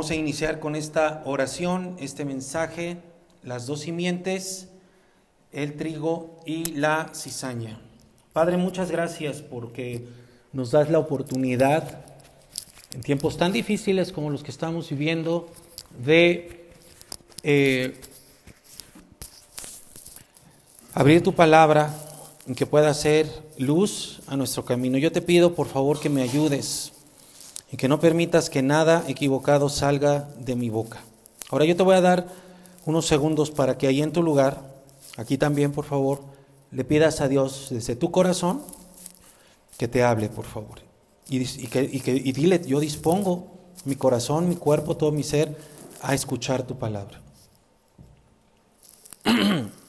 Vamos a iniciar con esta oración, este mensaje, las dos simientes, el trigo y la cizaña. Padre, muchas gracias porque nos das la oportunidad en tiempos tan difíciles como los que estamos viviendo de eh, abrir tu palabra en que pueda ser luz a nuestro camino. Yo te pido, por favor, que me ayudes y que no permitas que nada equivocado salga de mi boca. Ahora yo te voy a dar unos segundos para que ahí en tu lugar, aquí también por favor, le pidas a Dios desde tu corazón que te hable, por favor. Y, que, y dile, yo dispongo mi corazón, mi cuerpo, todo mi ser a escuchar tu palabra.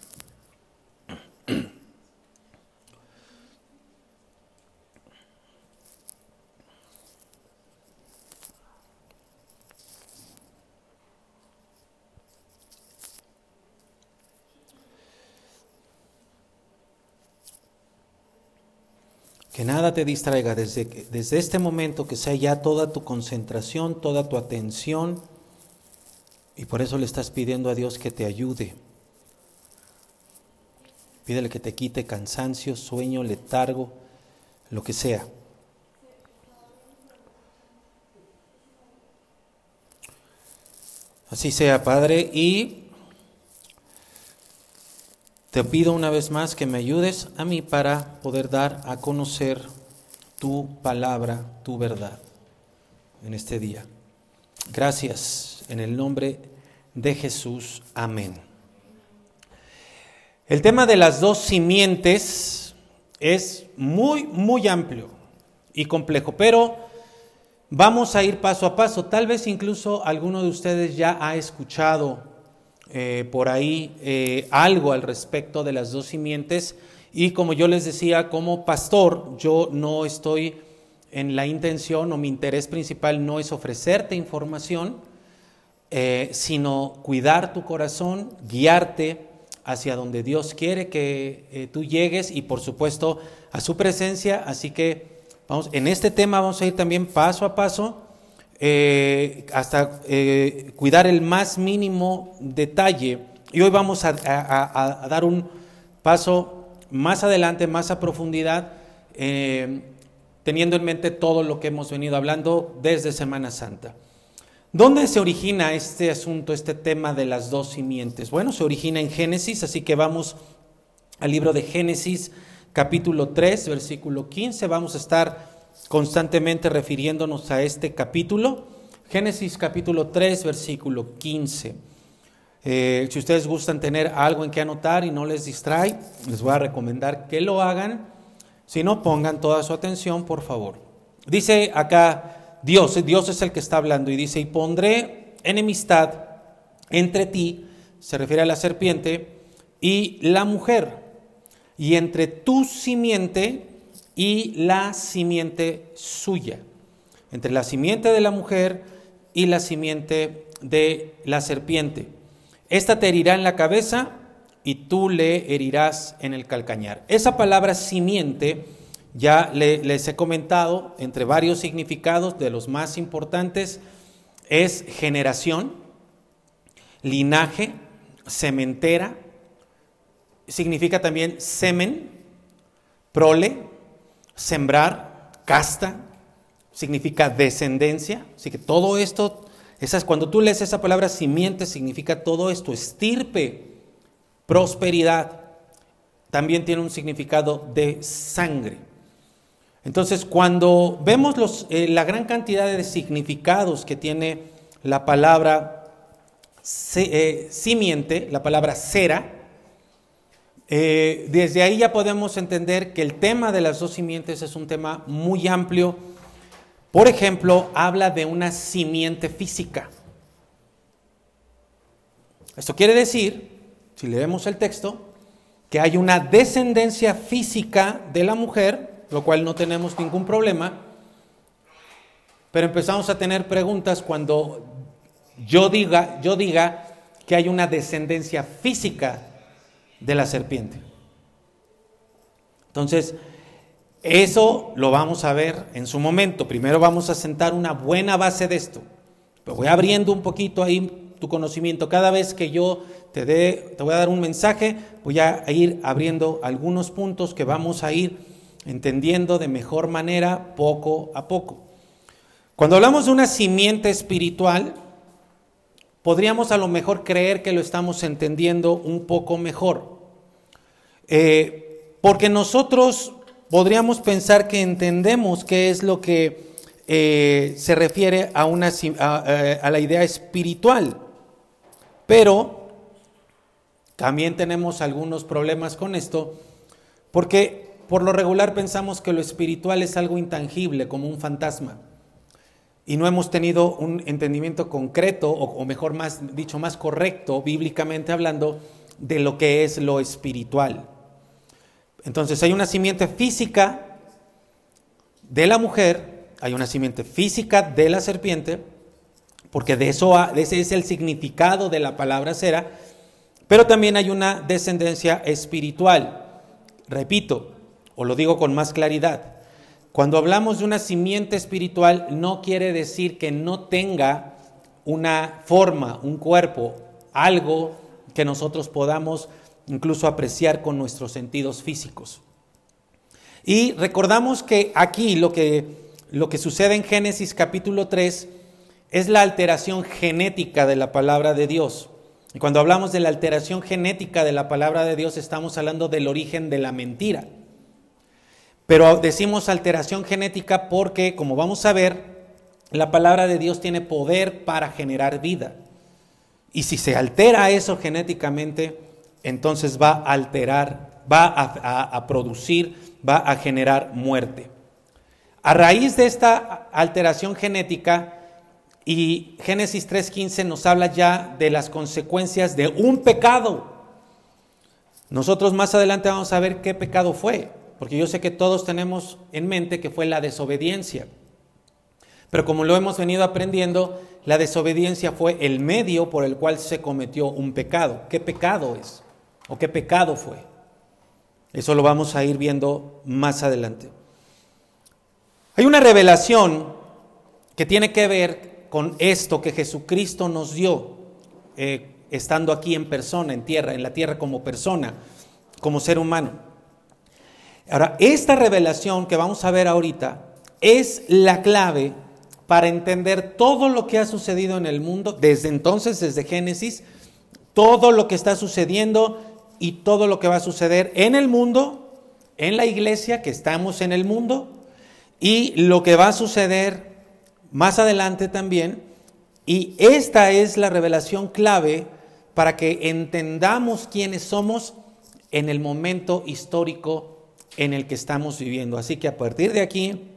Que nada te distraiga desde, desde este momento, que sea ya toda tu concentración, toda tu atención. Y por eso le estás pidiendo a Dios que te ayude. Pídele que te quite cansancio, sueño, letargo, lo que sea. Así sea, Padre, y te pido una vez más que me ayudes a mí para poder dar a conocer tu palabra, tu verdad en este día. Gracias en el nombre de Jesús. Amén. El tema de las dos simientes es muy, muy amplio y complejo, pero vamos a ir paso a paso. Tal vez incluso alguno de ustedes ya ha escuchado eh, por ahí eh, algo al respecto de las dos simientes y como yo les decía, como pastor, yo no estoy en la intención o mi interés principal no es ofrecerte información, eh, sino cuidar tu corazón, guiarte hacia donde Dios quiere que tú llegues y por supuesto a su presencia. Así que vamos, en este tema vamos a ir también paso a paso eh, hasta eh, cuidar el más mínimo detalle. Y hoy vamos a, dar un paso más adelante, más a profundidad, eh, teniendo en mente todo lo que hemos venido hablando desde Semana Santa. ¿Dónde se origina este asunto, este tema de las dos simientes? Bueno, se origina en Génesis, así que vamos al libro de Génesis, capítulo 3, versículo 15. Vamos a estar constantemente refiriéndonos a este capítulo. Génesis capítulo 3, versículo 15. Eh, si ustedes gustan tener algo en que anotar y no les distrae, les voy a recomendar que lo hagan. Si no, pongan toda su atención, por favor. Dice acá Dios, Dios es el que está hablando y dice, y pondré enemistad entre ti, se refiere a la serpiente, y la mujer, y entre tu simiente y la simiente suya, entre la simiente de la mujer y la simiente de la serpiente. Esta te herirá en la cabeza y tú le herirás en el calcañar. Esa palabra simiente ya les he comentado entre varios significados de los más importantes es generación, linaje, sementera, significa también semen, prole, Sembrar, casta, significa descendencia. Así que todo esto, esas, cuando tú lees esa palabra simiente, significa todo esto, estirpe, prosperidad. También tiene un significado de sangre. Entonces, cuando vemos los, eh, la gran cantidad de significados que tiene la palabra eh, simiente, la palabra cera, eh, desde ahí ya podemos entender que el tema de las dos simientes es un tema muy amplio. Por ejemplo, habla de una simiente física. Esto quiere decir, si leemos el texto, que hay una descendencia física de la mujer, lo cual no tenemos ningún problema, pero empezamos a tener preguntas cuando yo diga, yo diga que hay una descendencia física de la serpiente. Entonces, eso lo vamos a ver en su momento. Primero vamos a sentar una buena base de esto. voy abriendo un poquito ahí tu conocimiento. Cada vez que yo te, dé, te voy a dar un mensaje, voy a ir abriendo algunos puntos que vamos a ir entendiendo de mejor manera poco a poco. Cuando hablamos de una simiente espiritual, podríamos a lo mejor creer que lo estamos entendiendo un poco mejor. Eh, porque nosotros podríamos pensar que entendemos qué es lo que eh, se refiere a, una, eh, a la idea espiritual. Pero también tenemos algunos problemas con esto, porque por lo regular pensamos que lo espiritual es algo intangible, como un fantasma y no hemos tenido un entendimiento concreto, o, mejor más dicho, más correcto, bíblicamente hablando, de lo que es lo espiritual. Entonces hay una simiente física de la mujer, hay una simiente física de la serpiente, porque de eso ese es el significado de la palabra cera, pero también hay una descendencia espiritual. Repito, o lo digo con más claridad, cuando hablamos de una simiente espiritual, no quiere decir que no tenga una forma, un cuerpo, algo que nosotros podamos incluso apreciar con nuestros sentidos físicos. Y recordamos que aquí lo que, lo que sucede en Génesis capítulo 3 es la alteración genética de la palabra de Dios. Y cuando hablamos de la alteración genética de la palabra de Dios, estamos hablando del origen de la mentira. Pero decimos alteración genética porque, como vamos a ver, la palabra de Dios tiene poder para generar vida. Y si se altera eso genéticamente, entonces va a alterar, va a, producir, va a generar muerte. A raíz de esta alteración genética, y Génesis 3.15 nos habla ya de las consecuencias de un pecado. Nosotros más adelante vamos a ver qué pecado fue porque yo sé que todos tenemos en mente que fue la desobediencia. Pero como lo hemos venido aprendiendo, la desobediencia fue el medio por el cual se cometió un pecado. ¿Qué pecado es? ¿O qué pecado fue? Eso lo vamos a ir viendo más adelante. Hay una revelación que tiene que ver con esto que Jesucristo nos dio, eh, estando aquí en persona, en tierra, en la tierra como persona, como ser humano. Ahora, esta revelación que vamos a ver ahorita es la clave para entender todo lo que ha sucedido en el mundo desde entonces, desde Génesis, todo lo que está sucediendo y todo lo que va a suceder en el mundo, en la iglesia, que estamos en el mundo, y lo que va a suceder más adelante también. Y esta es la revelación clave para que entendamos quiénes somos en el momento histórico en el que estamos viviendo. Así que a partir de aquí,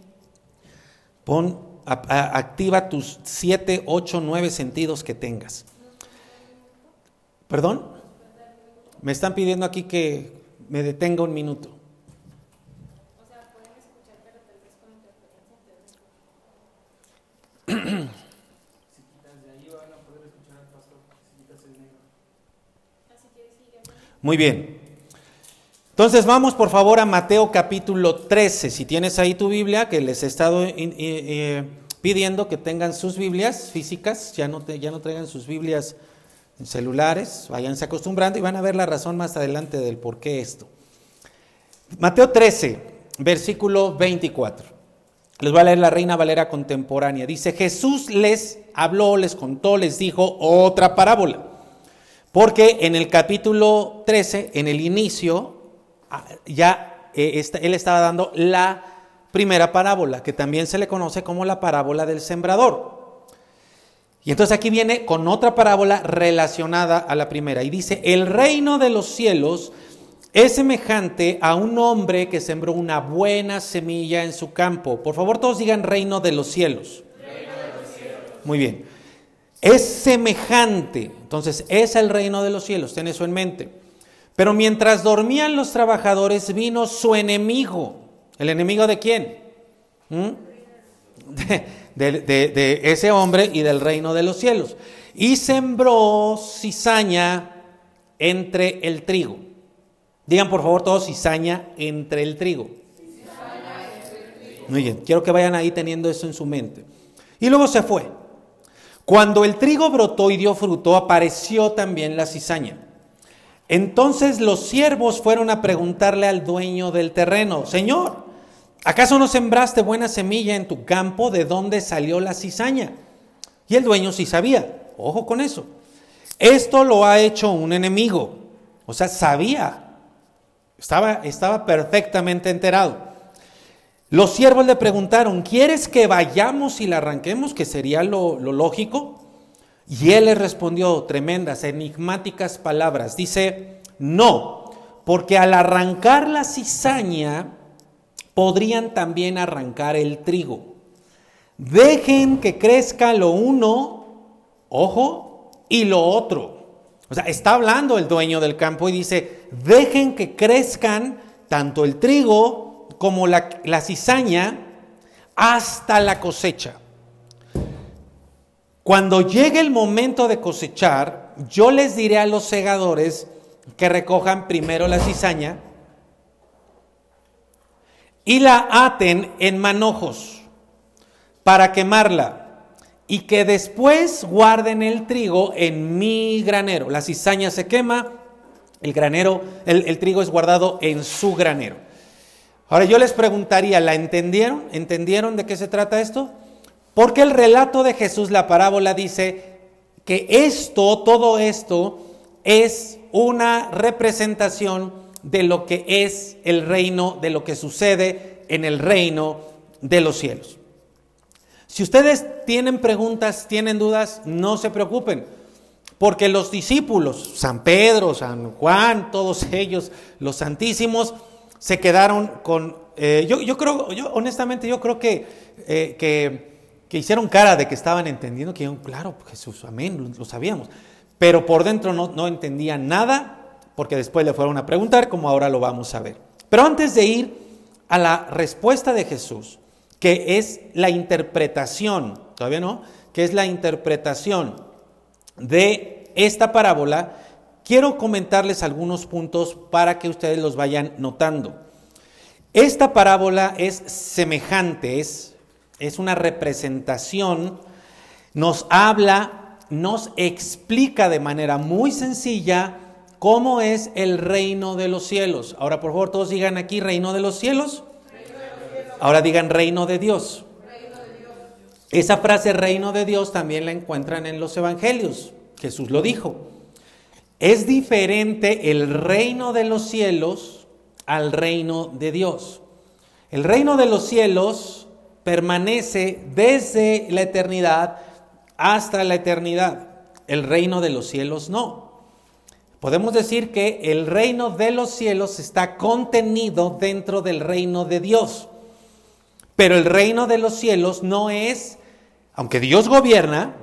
pon, activa tus siete, ocho, nueve sentidos que tengas. ¿Perdón? Me están pidiendo aquí que me detenga un minuto. Muy bien. Entonces vamos por favor a Mateo capítulo 13. Si tienes ahí tu Biblia, que les he estado pidiendo que tengan sus Biblias físicas, ya no, ya no traigan sus Biblias celulares, váyanse acostumbrando y van a ver la razón más adelante del por qué esto. Mateo 13, versículo 24. Les voy a leer la Reina Valera contemporánea. Dice, Jesús les habló, les contó, les dijo otra parábola. Porque en el capítulo 13, en el inicio, Ah, ya eh, él estaba dando la primera parábola, que también se le conoce como la parábola del sembrador. Y entonces aquí viene con otra parábola relacionada a la primera y dice, el reino de los cielos es semejante a un hombre que sembró una buena semilla en su campo. Por favor, todos digan reino de los cielos. Muy bien. Es semejante. Entonces, es el reino de los cielos. Ten eso en mente. Pero mientras dormían los trabajadores, vino su enemigo. ¿El enemigo de quién? ¿Mm? De, ese hombre y del reino de los cielos. Y sembró cizaña entre el trigo. Digan por favor todos cizaña entre el trigo. Muy bien, quiero que vayan ahí teniendo eso en su mente. Y luego se fue. Cuando el trigo brotó y dio fruto, apareció también la cizaña. Entonces los siervos fueron a preguntarle al dueño del terreno, Señor, ¿acaso no sembraste buena semilla en tu campo? ¿De dónde salió la cizaña? Y el dueño sí sabía, ojo con eso. Esto lo ha hecho un enemigo, o sea, sabía, estaba, estaba perfectamente enterado. Los siervos le preguntaron, ¿quieres que vayamos y la arranquemos? Que sería lo, lo lógico. Y él les respondió tremendas, enigmáticas palabras. Dice, no, porque al arrancar la cizaña podrían también arrancar el trigo. Dejen que crezca lo uno, ojo, y lo otro. O sea, está hablando el dueño del campo y dice, dejen que crezcan tanto el trigo como la, la cizaña hasta la cosecha. Cuando llegue el momento de cosechar, yo les diré a los segadores que recojan primero la cizaña y la aten en manojos para quemarla y que después guarden el trigo en mi granero. La cizaña se quema, el granero, el, el trigo es guardado en su granero. Ahora yo les preguntaría, ¿la entendieron? ¿Entendieron de qué se trata esto? Porque el relato de Jesús, la parábola, dice que esto, todo esto, es una representación de lo que es el reino, de lo que sucede en el reino de los cielos. Si ustedes tienen preguntas, tienen dudas, no se preocupen, porque los discípulos, San Pedro, San Juan, todos ellos, los santísimos, se quedaron con... Eh, yo, yo, creo, yo honestamente, yo creo que, eh, que que hicieron cara de que estaban entendiendo, que claro, Jesús, amén, lo, sabíamos. Pero por dentro no, no entendían nada, porque después le fueron a preguntar, como ahora lo vamos a ver. Pero antes de ir a la respuesta de Jesús, que es la interpretación, todavía no, que es la interpretación de esta parábola, quiero comentarles algunos puntos para que ustedes los vayan notando. Esta parábola es semejante, es es una representación, nos habla, nos explica de manera muy sencilla cómo es el reino de los cielos. Ahora, por favor, todos digan aquí reino de los cielos. Ahora digan reino de Dios. Esa frase reino de Dios también la encuentran en los evangelios. Jesús lo dijo. Es diferente el reino de los cielos al reino de Dios. El reino de los cielos permanece desde la eternidad hasta la eternidad. El reino de los cielos no. Podemos decir que el reino de los cielos está contenido dentro del reino de Dios. Pero el reino de los cielos no es, aunque Dios gobierna,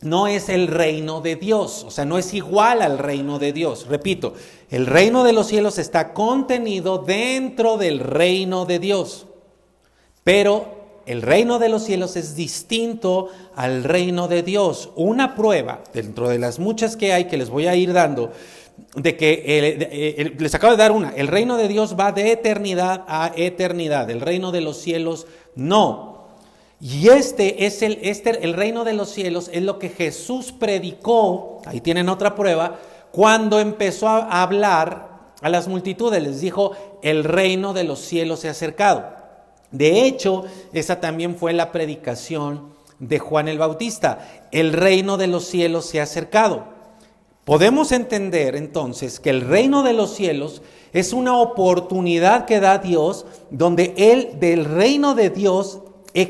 no es el reino de Dios, o sea, no es igual al reino de Dios. Repito, el reino de los cielos está contenido dentro del reino de Dios, pero el reino de los cielos es distinto al reino de Dios. Una prueba, dentro de las muchas que hay que les voy a ir dando, de que eh, les acabo de dar una, el reino de Dios va de eternidad a eternidad, el reino de los cielos no. Y este es el, este, el reino de los cielos, es lo que Jesús predicó, ahí tienen otra prueba, cuando empezó a hablar a las multitudes, les dijo, el reino de los cielos se ha acercado. De hecho, esa también fue la predicación de Juan el Bautista. El reino de los cielos se ha acercado. Podemos entender entonces que el reino de los cielos es una oportunidad que da Dios donde Él del reino de Dios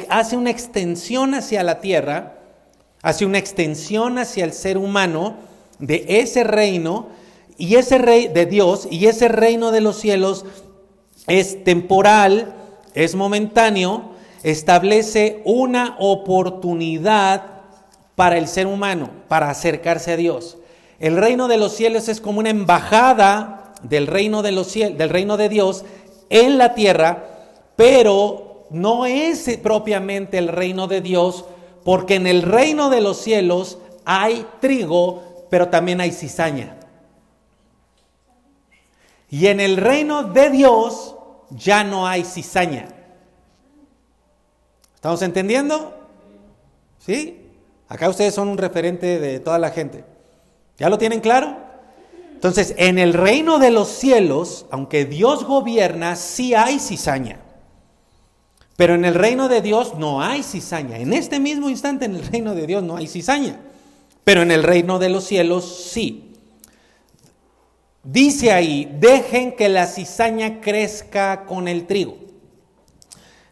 hace una extensión hacia la tierra, hace una extensión hacia el ser humano de ese reino y ese rey de Dios y ese reino de los cielos es temporal, es momentáneo, establece una oportunidad para el ser humano, para acercarse a Dios. El reino de los cielos es como una embajada del reino de, Dios en la tierra, pero no es propiamente el reino de Dios, porque en el reino de los cielos hay trigo, pero también hay cizaña. Y en el reino de Dios ya no hay cizaña. ¿Estamos entendiendo? ¿Sí? Acá ustedes son un referente de toda la gente. ¿Ya lo tienen claro? Entonces, en el reino de los cielos, aunque Dios gobierna, sí hay cizaña. Pero en el reino de Dios no hay cizaña. En este mismo instante en el reino de Dios no hay cizaña. Pero en el reino de los cielos sí. Dice ahí, dejen que la cizaña crezca con el trigo.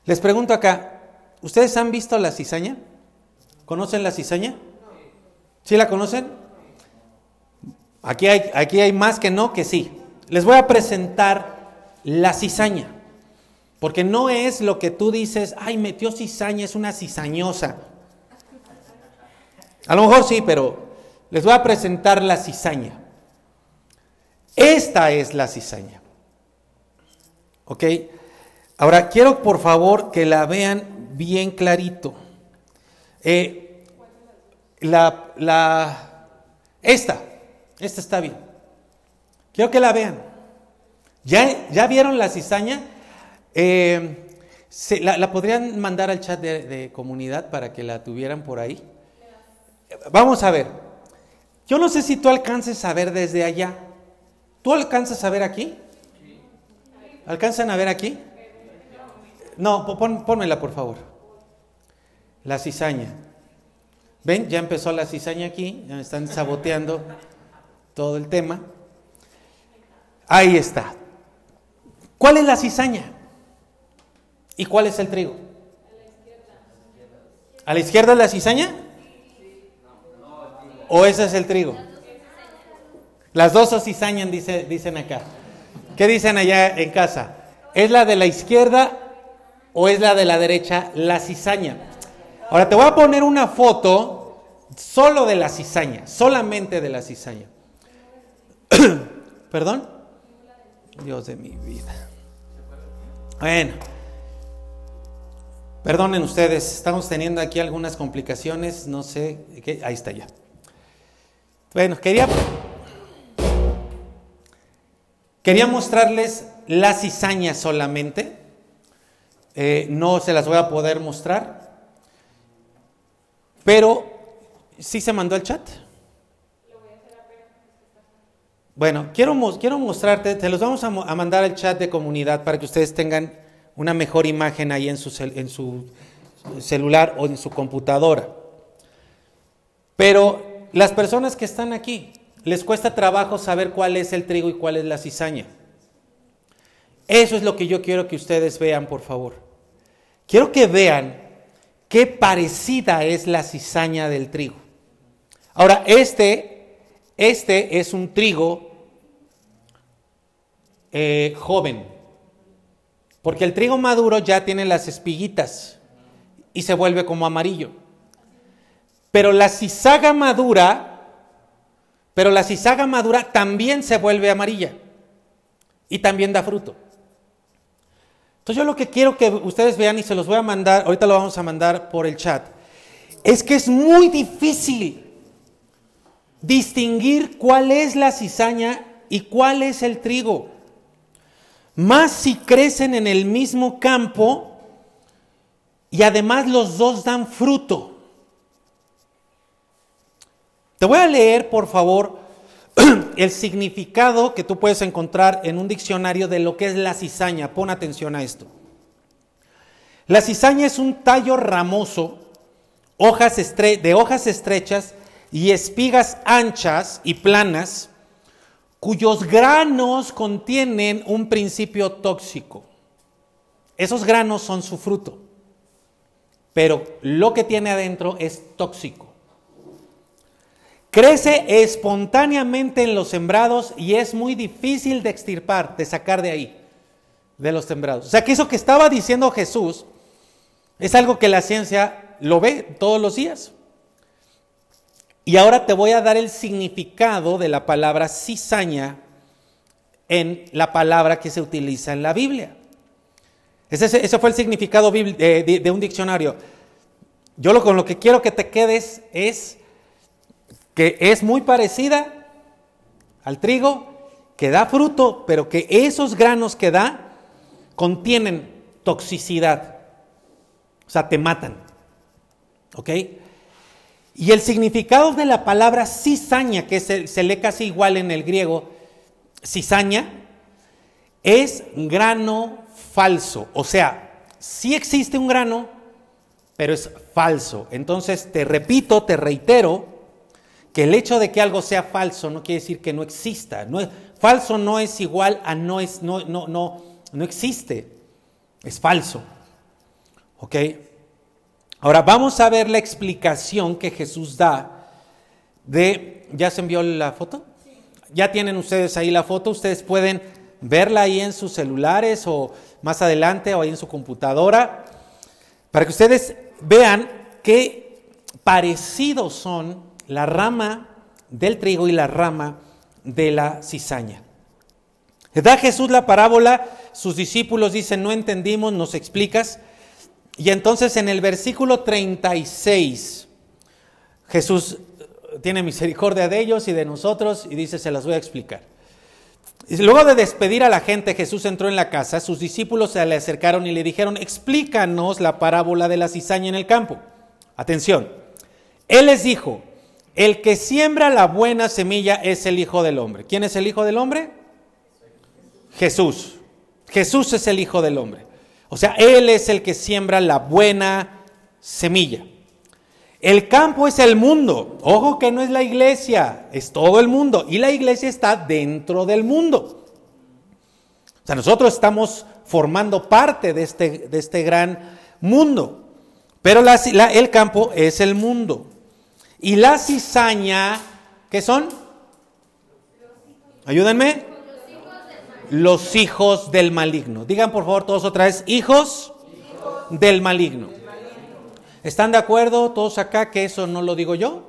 Les pregunto acá, ¿ustedes han visto la cizaña? ¿Conocen la cizaña? ¿Sí la conocen? Aquí hay, aquí hay más que no que sí. Les voy a presentar la cizaña. Porque no es lo que tú dices, ay, metió cizaña, es una cizañosa. A lo mejor sí, pero les voy a presentar la cizaña. Esta es la cizaña. ¿Ok? Ahora, quiero por favor que la vean bien clarito. Eh, la, la, esta, esta está bien. Quiero que la vean. ¿Ya, ya vieron la cizaña? Eh, la, podrían mandar al chat de, comunidad para que la tuvieran por ahí? Vamos a ver. Yo no sé si tú alcances a ver desde allá. ¿Tú alcanzas a ver aquí? ¿Alcanzan a ver aquí? No, pon, pónmela por favor. La cizaña. ¿Ven? Ya empezó la cizaña aquí. Ya me están saboteando todo el tema. Ahí está. ¿Cuál es la cizaña? ¿Y cuál es el trigo? ¿A la izquierda es la cizaña? ¿O ese es el trigo? Las dos se cizañan, dice, dicen acá. ¿Qué dicen allá en casa? ¿Es la de la izquierda o es la de la derecha la cizaña? Ahora te voy a poner una foto solo de la cizaña, solamente de la cizaña. ¿Perdón? Dios de mi vida. Bueno. Perdonen ustedes, estamos teniendo aquí algunas complicaciones, no sé, ¿qué? ahí está ya. Bueno, quería, quería mostrarles la cizaña solamente, eh, no se las voy a poder mostrar, pero sí se mandó al chat. Bueno, quiero, quiero mostrarte, se los vamos a, a mandar al chat de comunidad para que ustedes tengan una mejor imagen ahí en su, en su celular o en su computadora. Pero las personas que están aquí, les cuesta trabajo saber cuál es el trigo y cuál es la cizaña. Eso es lo que yo quiero que ustedes vean, por favor. Quiero que vean qué parecida es la cizaña del trigo. Ahora, este, este es un trigo eh, joven. Porque el trigo maduro ya tiene las espiguitas y se vuelve como amarillo. Pero la cizaga madura, pero la cizaga madura también se vuelve amarilla y también da fruto. Entonces yo lo que quiero que ustedes vean y se los voy a mandar, ahorita lo vamos a mandar por el chat, es que es muy difícil distinguir cuál es la cizaña y cuál es el trigo más si crecen en el mismo campo y además los dos dan fruto. Te voy a leer, por favor, el significado que tú puedes encontrar en un diccionario de lo que es la cizaña. Pon atención a esto. La cizaña es un tallo ramoso, hojas de hojas estrechas y espigas anchas y planas, cuyos granos contienen un principio tóxico. Esos granos son su fruto, pero lo que tiene adentro es tóxico. Crece espontáneamente en los sembrados y es muy difícil de extirpar, de sacar de ahí, de los sembrados. O sea que eso que estaba diciendo Jesús es algo que la ciencia lo ve todos los días. Y ahora te voy a dar el significado de la palabra cizaña en la palabra que se utiliza en la Biblia. Ese, fue el significado de, de, un diccionario. Yo lo, con lo que quiero que te quedes es que es muy parecida al trigo, que da fruto, pero que esos granos que da contienen toxicidad. O sea, te matan. ¿Ok? Y el significado de la palabra cizaña, que se, se lee casi igual en el griego, cizaña, es grano falso. O sea, sí existe un grano, pero es falso. Entonces, te repito, te reitero, que el hecho de que algo sea falso no quiere decir que no exista. No es, falso no es igual a no, es, no, no, no, no existe. Es falso. ¿Ok? Ahora vamos a ver la explicación que Jesús da de... ¿Ya se envió la foto? Ya tienen ustedes ahí la foto. Ustedes pueden verla ahí en sus celulares o más adelante o ahí en su computadora para que ustedes vean qué parecidos son la rama del trigo y la rama de la cizaña. Da Jesús la parábola, sus discípulos dicen, no entendimos, nos explicas. Y entonces en el versículo 36, Jesús tiene misericordia de ellos y de nosotros y dice, se las voy a explicar. Luego de despedir a la gente, Jesús entró en la casa, sus discípulos se le acercaron y le dijeron, explícanos la parábola de la cizaña en el campo. Atención, Él les dijo, el que siembra la buena semilla es el Hijo del Hombre. ¿Quién es el Hijo del Hombre? Jesús. Jesús es el Hijo del Hombre. O sea, Él es el que siembra la buena semilla. El campo es el mundo. Ojo que no es la iglesia, es todo el mundo. Y la iglesia está dentro del mundo. O sea, nosotros estamos formando parte de este, de este gran mundo. Pero el campo es el mundo. Y la cizaña, ¿qué son? Ayúdenme. Los hijos del maligno. Digan por favor todos otra vez, hijos, del maligno. ¿Están de acuerdo todos acá que eso no lo digo yo?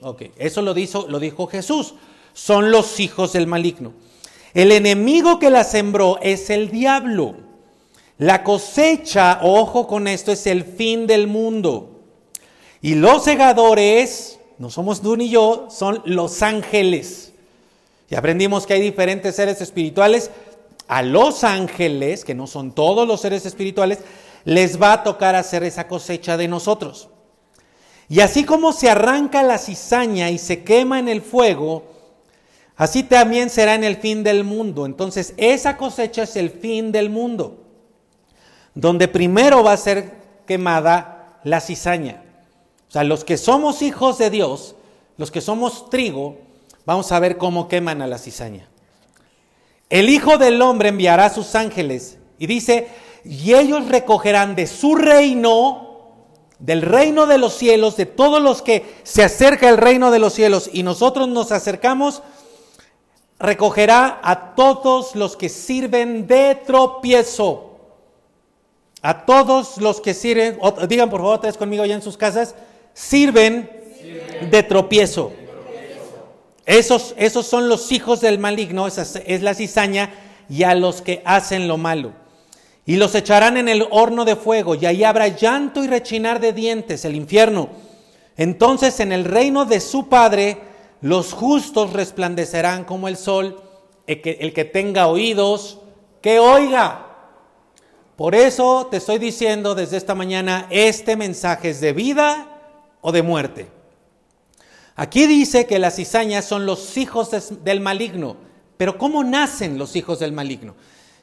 Ok, eso lo dijo, lo dijo Jesús. Son los hijos del maligno. El enemigo que la sembró es el diablo. La cosecha, ojo con esto, es el fin del mundo. Y los segadores, no somos tú ni yo, son los ángeles. Y aprendimos que hay diferentes seres espirituales. A los ángeles, que no son todos los seres espirituales, les va a tocar hacer esa cosecha de nosotros. Y así como se arranca la cizaña y se quema en el fuego, así también será en el fin del mundo. Entonces, esa cosecha es el fin del mundo, donde primero va a ser quemada la cizaña. O sea, los que somos hijos de Dios, los que somos trigo, vamos a ver cómo queman a la cizaña. El Hijo del Hombre enviará a sus ángeles y dice, y ellos recogerán de su reino, del reino de los cielos, de todos los que se acerca el reino de los cielos y nosotros nos acercamos, recogerá a todos los que sirven de tropiezo. A todos los que sirven, digan por favor, ustedes conmigo ya en sus casas, sirven de tropiezo. Esos, esos son los hijos del maligno, esa es la cizaña, y a los que hacen lo malo. Y los echarán en el horno de fuego, y ahí habrá llanto y rechinar de dientes, el infierno. Entonces en el reino de su Padre, los justos resplandecerán como el sol, el que, el que tenga oídos, que oiga. Por eso te estoy diciendo desde esta mañana, este mensaje es de vida o de muerte. Aquí dice que las cizañas son los hijos del maligno, pero ¿cómo nacen los hijos del maligno?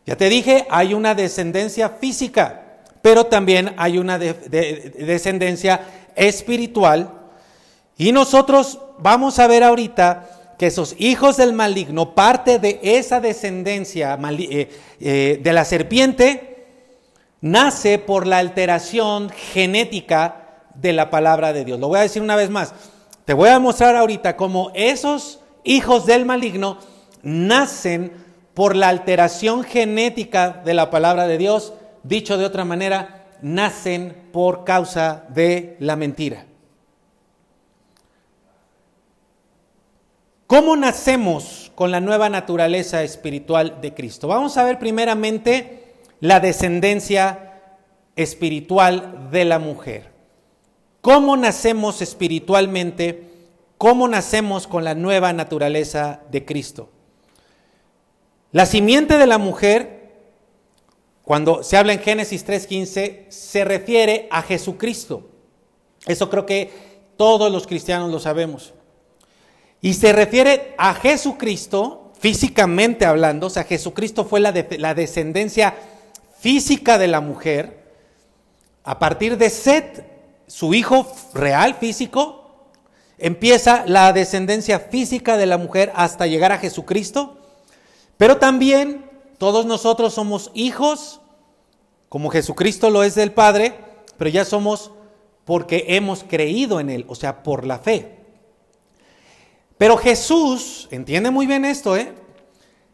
Ya te dije, hay una descendencia física, pero también hay una descendencia espiritual. Y nosotros vamos a ver ahorita que esos hijos del maligno, parte de esa descendencia eh, eh, de la serpiente, nace por la alteración genética de la palabra de Dios. Lo voy a decir una vez más. Te voy a mostrar ahorita cómo esos hijos del maligno nacen por la alteración genética de la palabra de Dios. Dicho de otra manera, nacen por causa de la mentira. ¿Cómo nacemos con la nueva naturaleza espiritual de Cristo? Vamos a ver primeramente la descendencia espiritual de la mujer cómo nacemos espiritualmente, cómo nacemos con la nueva naturaleza de Cristo. La simiente de la mujer, cuando se habla en Génesis 3.15, se refiere a Jesucristo. Eso creo que Todos los cristianos lo sabemos. Y se refiere a Jesucristo, físicamente hablando, o sea, Jesucristo fue la, descendencia física de la mujer. A partir de Set, su hijo real, físico, empieza la descendencia física de la mujer hasta llegar a Jesucristo. Pero también todos nosotros somos hijos, como Jesucristo lo es del Padre, pero ya somos porque hemos creído en Él, o sea, por la fe. Pero Jesús, entiende muy bien esto, ¿eh?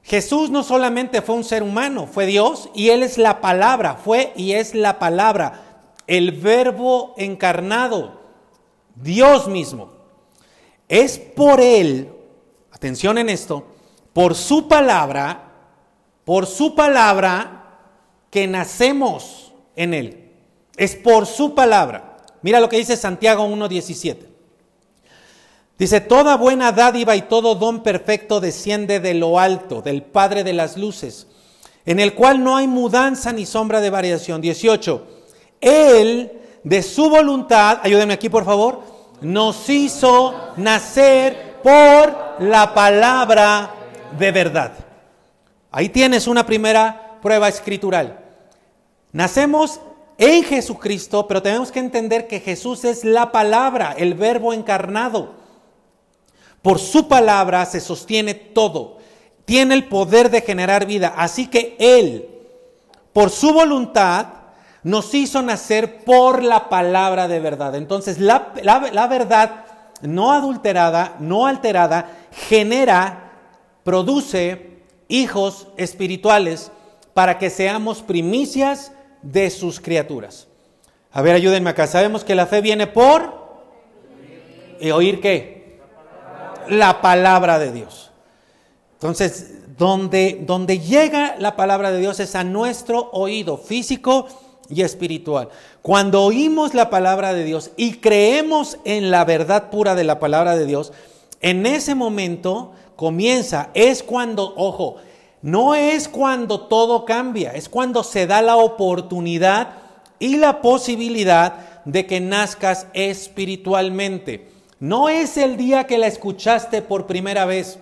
Jesús no solamente fue un ser humano, fue Dios y Él es la palabra, fue y es la palabra, el verbo encarnado, Dios mismo. Es por Él, atención en esto, por su palabra, por su palabra que nacemos en Él. Es por su palabra. Mira lo que dice Santiago 1.17. Dice, toda buena dádiva y todo don perfecto desciende de lo alto, del Padre de las Luces, en el cual no hay mudanza ni sombra de variación. 18. Él, de su voluntad, ayúdenme aquí por favor, nos hizo nacer por la palabra de verdad. Ahí tienes una primera prueba escritural. Nacemos en Jesucristo, pero tenemos que entender que Jesús es la palabra, el verbo encarnado. Por su palabra se sostiene todo. Tiene el poder de generar vida. Así que Él, por su voluntad, nos hizo nacer por la palabra de verdad. Entonces, la, verdad no adulterada, no alterada, genera, produce hijos espirituales para que seamos primicias de sus criaturas. A ver, ayúdenme acá. Sabemos que la fe viene por... ¿Y oír qué? la palabra de Dios. Entonces, donde, donde llega la palabra de Dios es a nuestro oído físico y espiritual. Cuando oímos la palabra de Dios y creemos en la verdad pura de la palabra de Dios, en ese momento comienza, es cuando, ojo, no es cuando todo cambia, es cuando se da la oportunidad y la posibilidad de que nazcas espiritualmente. No es el día que la escuchaste por primera vez,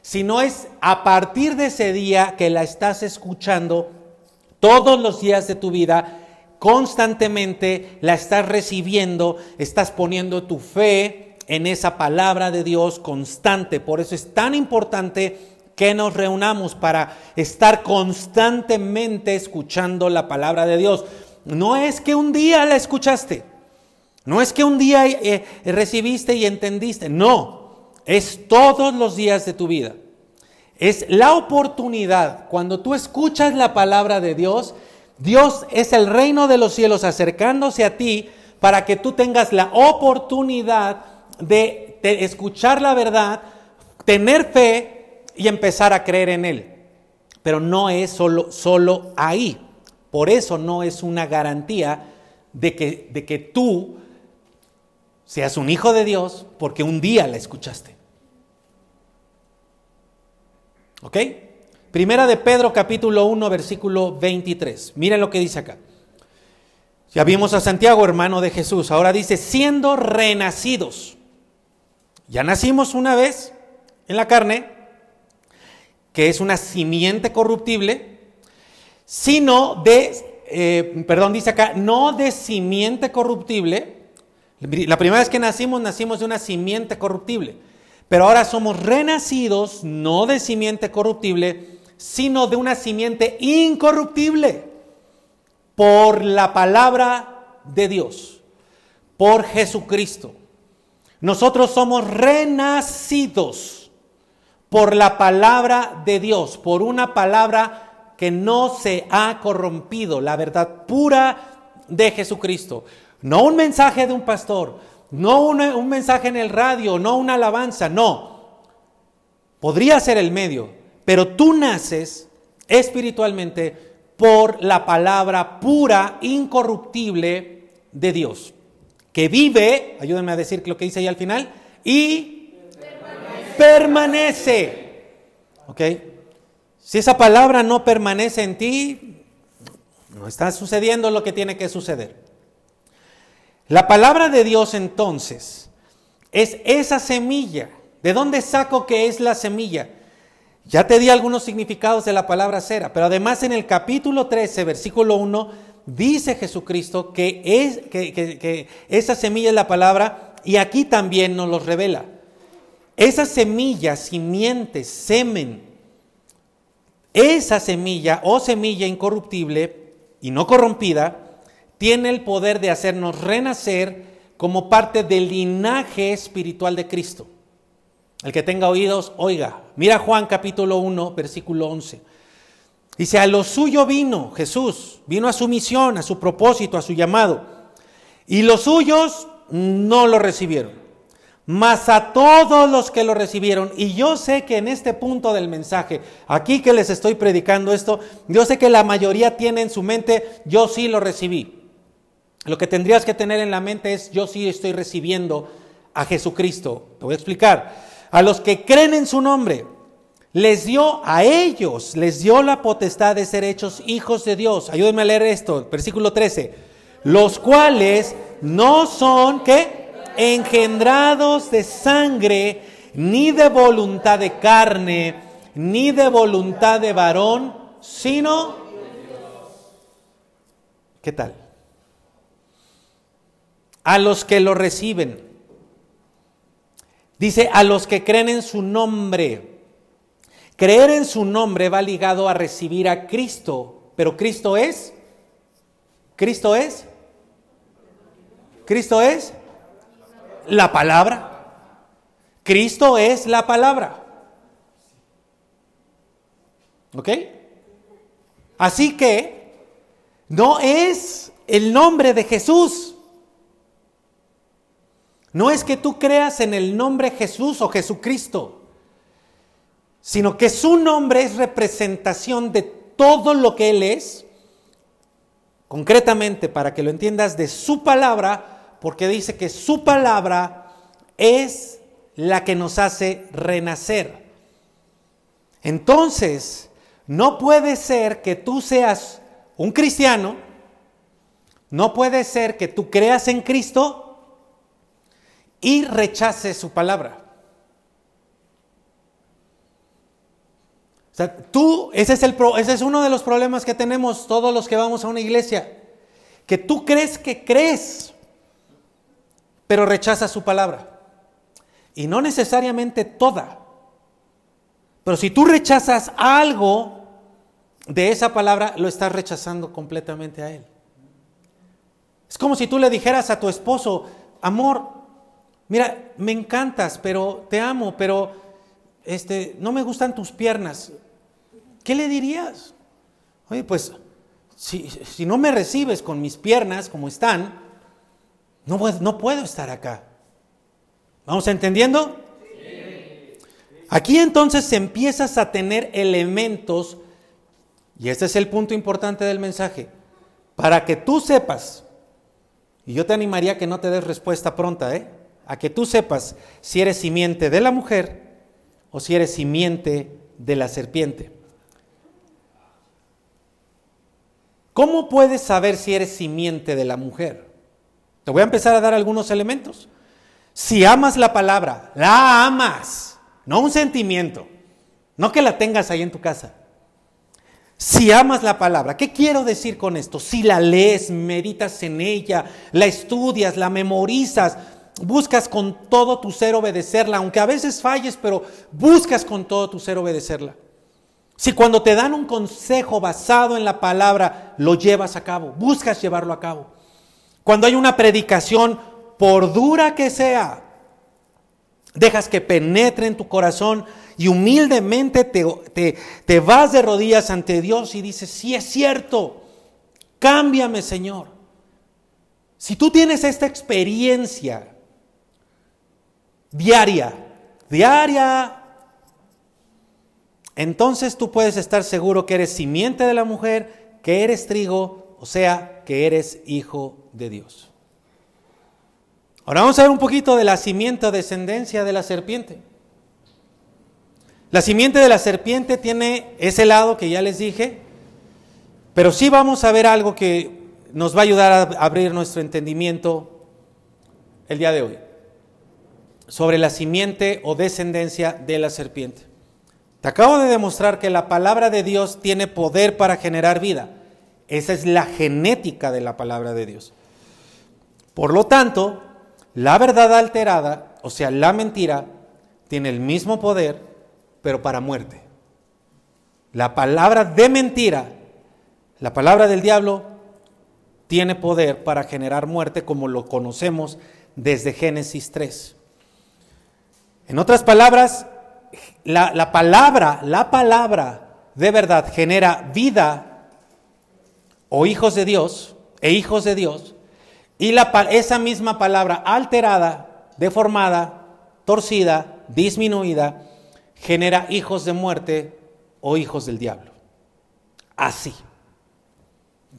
sino es a partir de ese día que la estás escuchando todos los días de tu vida, constantemente la estás recibiendo, estás poniendo tu fe en esa palabra de Dios constante. Por eso es tan importante que nos reunamos para estar constantemente escuchando la palabra de Dios. No es que un día la escuchaste, no es que un día eh, recibiste y entendiste, no, es todos los días de tu vida. Es la oportunidad, cuando tú escuchas la palabra de Dios, Dios es el reino de los cielos acercándose a ti para que tú tengas la oportunidad de, de escuchar la verdad, tener fe y empezar a creer en Él. Pero no es solo, solo ahí. Por eso no es una garantía de que, de que tú seas un hijo de Dios porque un día la escuchaste. ¿Ok? Primera de Pedro capítulo 1 versículo 23. Miren lo que dice acá. Ya vimos a Santiago, hermano de Jesús. Ahora dice, siendo renacidos. Ya nacimos una vez en la carne, que es una simiente corruptible, sino de, eh, perdón, dice acá, no de simiente corruptible, la primera vez que nacimos, nacimos de una simiente corruptible. Pero ahora somos renacidos no de simiente corruptible, sino de una simiente incorruptible por la palabra de Dios, por Jesucristo. Nosotros somos renacidos por la palabra de Dios, por una palabra que no se ha corrompido, la verdad pura de Jesucristo. No un mensaje de un pastor, no un mensaje en el radio, no una alabanza, no. Podría ser el medio, pero tú naces espiritualmente por la palabra pura, incorruptible de Dios, que vive, ayúdenme a decir lo que dice ahí al final, y permanece. permanece. ¿Ok? Si esa palabra no permanece en ti, no está sucediendo lo que tiene que suceder. La palabra de Dios entonces es esa semilla. ¿De dónde saco que es la semilla? Ya te di algunos significados de la palabra cera, pero además en el capítulo 13, versículo 1, dice Jesucristo que, es, que, esa semilla es la palabra y aquí también nos lo revela. Esa semilla, simiente, semen, esa semilla o semilla incorruptible y no corrompida, tiene el poder de hacernos renacer como parte del linaje espiritual de Cristo. El que tenga oídos, oiga. Mira Juan capítulo 1, versículo 11. Dice, a lo suyo vino Jesús, vino a su misión, a su propósito, a su llamado. Y los suyos no lo recibieron. Mas a todos los que lo recibieron, y yo sé que en este punto del mensaje, aquí que les estoy predicando esto, yo sé que la mayoría tiene en su mente, yo sí lo recibí. Lo que tendrías que tener en la mente es, yo sí estoy recibiendo a Jesucristo. Te voy a explicar. A los que creen en su nombre, les dio a ellos, les dio la potestad de ser hechos hijos de Dios. Ayúdenme a leer esto, versículo 13. Los cuales no son, ¿qué? Engendrados de sangre, ni de voluntad de carne, ni de voluntad de varón, sino... ¿Qué tal? A los que lo reciben. Dice, a los que creen en su nombre. Creer en su nombre va ligado a recibir a Cristo. Pero Cristo es, Cristo es, Cristo es la palabra. Cristo es la palabra. ¿Ok? Así que no es el nombre de Jesús. No es que tú creas en el nombre Jesús o Jesucristo, sino que su nombre es representación de todo lo que Él es, concretamente para que lo entiendas de su palabra, porque dice que su palabra es la que nos hace renacer. Entonces, no puede ser que tú seas un cristiano, no puede ser que tú creas en Cristo y rechace su palabra. O sea, tú, ese es, el, ese es uno de los problemas que tenemos todos los que vamos a una iglesia, que tú crees que crees, pero rechazas su palabra. Y no necesariamente toda. Pero si tú rechazas algo de esa palabra, lo estás rechazando completamente a él. Es como si tú le dijeras a tu esposo, amor, mira, me encantas, pero te amo, pero este, no me gustan tus piernas. ¿Qué le dirías? Oye, pues si, no me recibes con mis piernas como están, no, no puedo estar acá. ¿Vamos entendiendo? Aquí entonces empiezas a tener elementos, y este es el punto importante del mensaje, para que tú sepas, y yo te animaría que no te des respuesta pronta, ¿eh? A que tú sepas si eres simiente de la mujer o si eres simiente de la serpiente. ¿Cómo puedes saber si eres simiente de la mujer? Te voy a empezar a dar algunos elementos. Si amas la palabra, la amas, no un sentimiento, no que la tengas ahí en tu casa. Si amas la palabra, ¿qué quiero decir con esto? Si la lees, meditas en ella, la estudias, la memorizas, buscas con todo tu ser obedecerla, aunque a veces falles, pero buscas con todo tu ser obedecerla. Si cuando te dan un consejo basado en la palabra, lo llevas a cabo, buscas llevarlo a cabo. Cuando hay una predicación, por dura que sea, dejas que penetre en tu corazón y humildemente te, te, te vas de rodillas ante Dios y dices, sí es cierto, cámbiame Señor. Si tú tienes esta experiencia diaria, diaria, entonces tú puedes estar seguro que eres simiente de la mujer, que eres trigo, o sea, que eres hijo de Dios. Ahora vamos a ver un poquito de la simiente o descendencia de la serpiente. La simiente de la serpiente tiene ese lado que ya les dije, pero sí vamos a ver algo que nos va a ayudar a abrir nuestro entendimiento el día de hoy. Sobre la simiente o descendencia de la serpiente. Te acabo de demostrar que la palabra de Dios tiene poder para generar vida. Esa es la genética de la palabra de Dios. Por lo tanto, la verdad alterada, o sea, la mentira, tiene el mismo poder, pero para muerte. La palabra de mentira, la palabra del diablo, tiene poder para generar muerte como lo conocemos desde Génesis 3. En otras palabras, la, palabra, la palabra de verdad genera vida o hijos de Dios e hijos de Dios, y la, esa misma palabra alterada, deformada, torcida, disminuida, genera hijos de muerte o hijos del diablo. Así.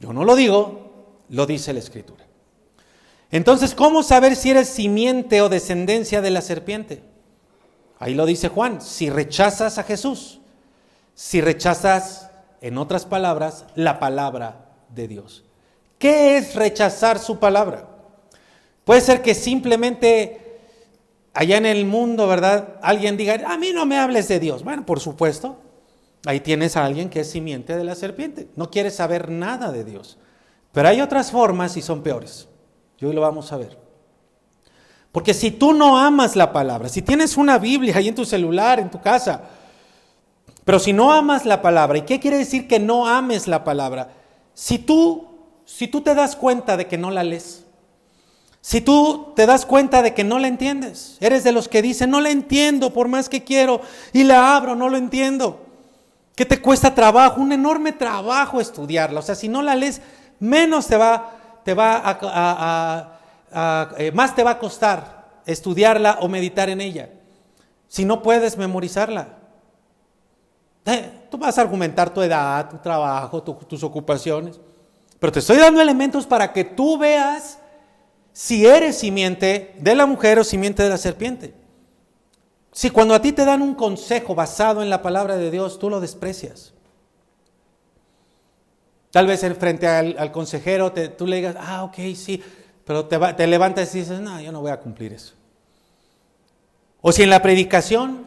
Yo no lo digo, lo dice la Escritura. Entonces, ¿cómo saber si eres simiente o descendencia de la serpiente? Ahí lo dice Juan, si rechazas a Jesús, si rechazas, en otras palabras, la palabra de Dios. ¿Qué es rechazar su palabra? Puede ser que simplemente allá en el mundo, ¿verdad? Alguien diga, a mí no me hables de Dios. Bueno, por supuesto, ahí tienes a alguien que es simiente de la serpiente. No quiere saber nada de Dios. Pero hay otras formas y son peores. Y hoy lo vamos a ver. Porque si tú no amas la palabra, si tienes una Biblia ahí en tu celular, en tu casa, pero si no amas la palabra, ¿y qué quiere decir que no ames la palabra? Si tú, si tú te das cuenta de que no la lees, si tú te das cuenta de que no la entiendes, eres de los que dicen, no la entiendo por más que quiero, y la abro, no lo entiendo, que te cuesta trabajo, un enorme trabajo estudiarla, o sea, si no la lees, menos te va, te va a eh, más te va a costar estudiarla o meditar en ella si no puedes memorizarla. Eh, tú vas a argumentar tu edad, tu trabajo, tus ocupaciones, pero te estoy dando elementos para que tú veas si eres simiente de la mujer o simiente de la serpiente. Si cuando a ti te dan un consejo basado en la palabra de Dios, tú lo desprecias. Tal vez frente al, consejero tú le digas, ah, ok, sí, pero te, levantas y dices, no, yo no voy a cumplir eso. O si en la predicación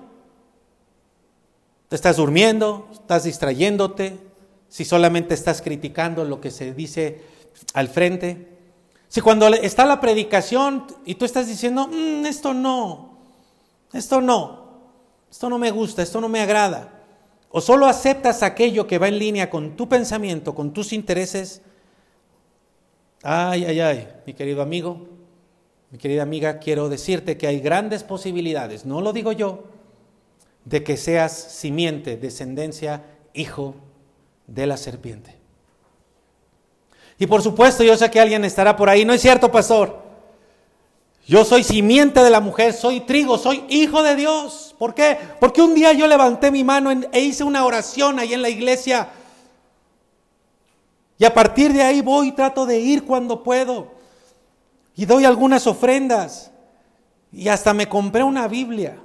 te estás durmiendo, estás distrayéndote, si solamente estás criticando lo que se dice al frente. Si cuando está la predicación y tú estás diciendo, mm, esto no, esto no, esto no me gusta, esto no me agrada, o solo aceptas aquello que va en línea con tu pensamiento, con tus intereses, Ay, ay, ay, mi querido amigo, mi querida amiga, quiero decirte que hay grandes posibilidades, no lo digo yo, de que seas simiente, descendencia, hijo de la serpiente. Y por supuesto, yo sé que alguien estará por ahí, no es cierto, pastor. Yo soy simiente de la mujer, soy trigo, soy hijo de Dios. ¿Por qué? Porque un día yo levanté mi mano e hice una oración ahí en la iglesia y a partir de ahí voy y trato de ir cuando puedo. Y doy algunas ofrendas. Y hasta me compré una Biblia.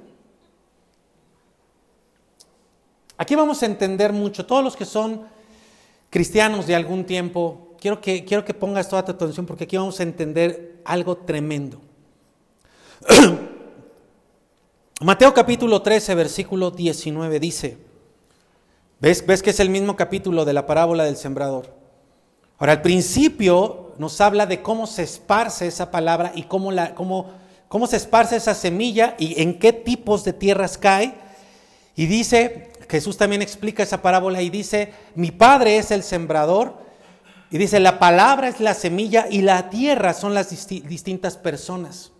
Aquí vamos a entender mucho. Todos los que son cristianos de algún tiempo, quiero que, quiero que pongas toda tu atención porque aquí vamos a entender algo tremendo. Mateo capítulo 13, versículo 19 dice, ¿ves, ¿ves que es el mismo capítulo de la parábola del sembrador? Ahora, al principio nos habla de cómo se esparce esa palabra y cómo, la, cómo, cómo se esparce esa semilla y en qué tipos de tierras cae. Y dice, Jesús también explica esa parábola y dice, mi padre es el sembrador. Y dice, la palabra es la semilla y la tierra son las distintas personas.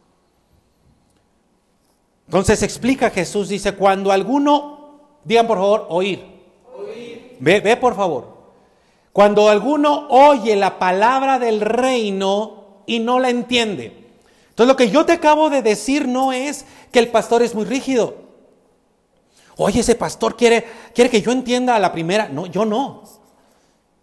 Entonces explica Jesús, dice, cuando alguno, digan por favor, oír. oír. Ve, ve por favor. Cuando alguno oye la palabra del reino y no la entiende. Entonces lo que yo te acabo de decir no es que el pastor es muy rígido. Oye, ese pastor quiere, quiere que yo entienda a la primera. No, yo no.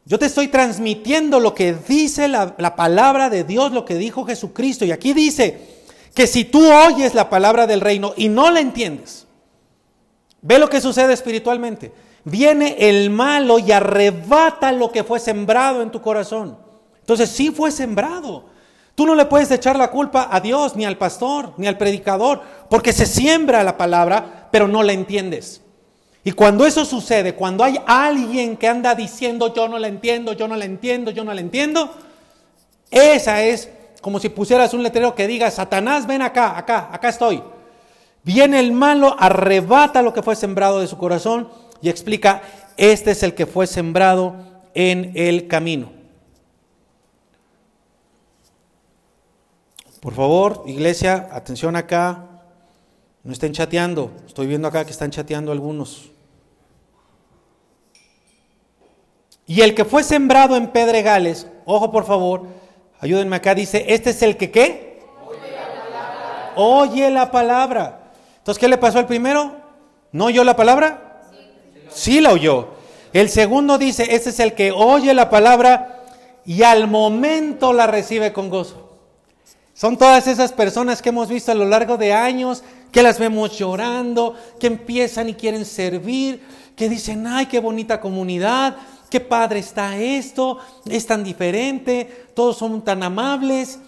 Yo te estoy transmitiendo lo que dice la, la palabra de Dios, lo que dijo Jesucristo. Y aquí dice que si tú oyes la palabra del reino y no la entiendes, ve lo que sucede espiritualmente viene el malo y arrebata lo que fue sembrado en tu corazón. Entonces sí fue sembrado. Tú no le puedes echar la culpa a Dios, ni al pastor, ni al predicador, porque se siembra la palabra, pero no la entiendes. Y cuando eso sucede, cuando hay alguien que anda diciendo yo no la entiendo, yo no la entiendo, yo no la entiendo, esa es como si pusieras un letrero que diga, Satanás, ven acá, acá, acá estoy. Viene el malo, arrebata lo que fue sembrado de su corazón y explica, este es el que fue sembrado en el camino. Por favor, iglesia, atención acá. No estén chateando. Estoy viendo acá que están chateando algunos. Y el que fue sembrado en pedregales, ojo por favor, ayúdenme acá, dice, este es el que qué? Oye la palabra. Oye la palabra. Entonces, ¿qué le pasó al primero? ¿No oyó la palabra? Sí. la oyó. El segundo dice, este es el que oye la palabra y al momento la recibe con gozo. Son todas esas personas que hemos visto a lo largo de años, que las vemos llorando, que empiezan y quieren servir, que dicen, ay, qué bonita comunidad, qué padre está esto, es tan diferente, todos son tan amables.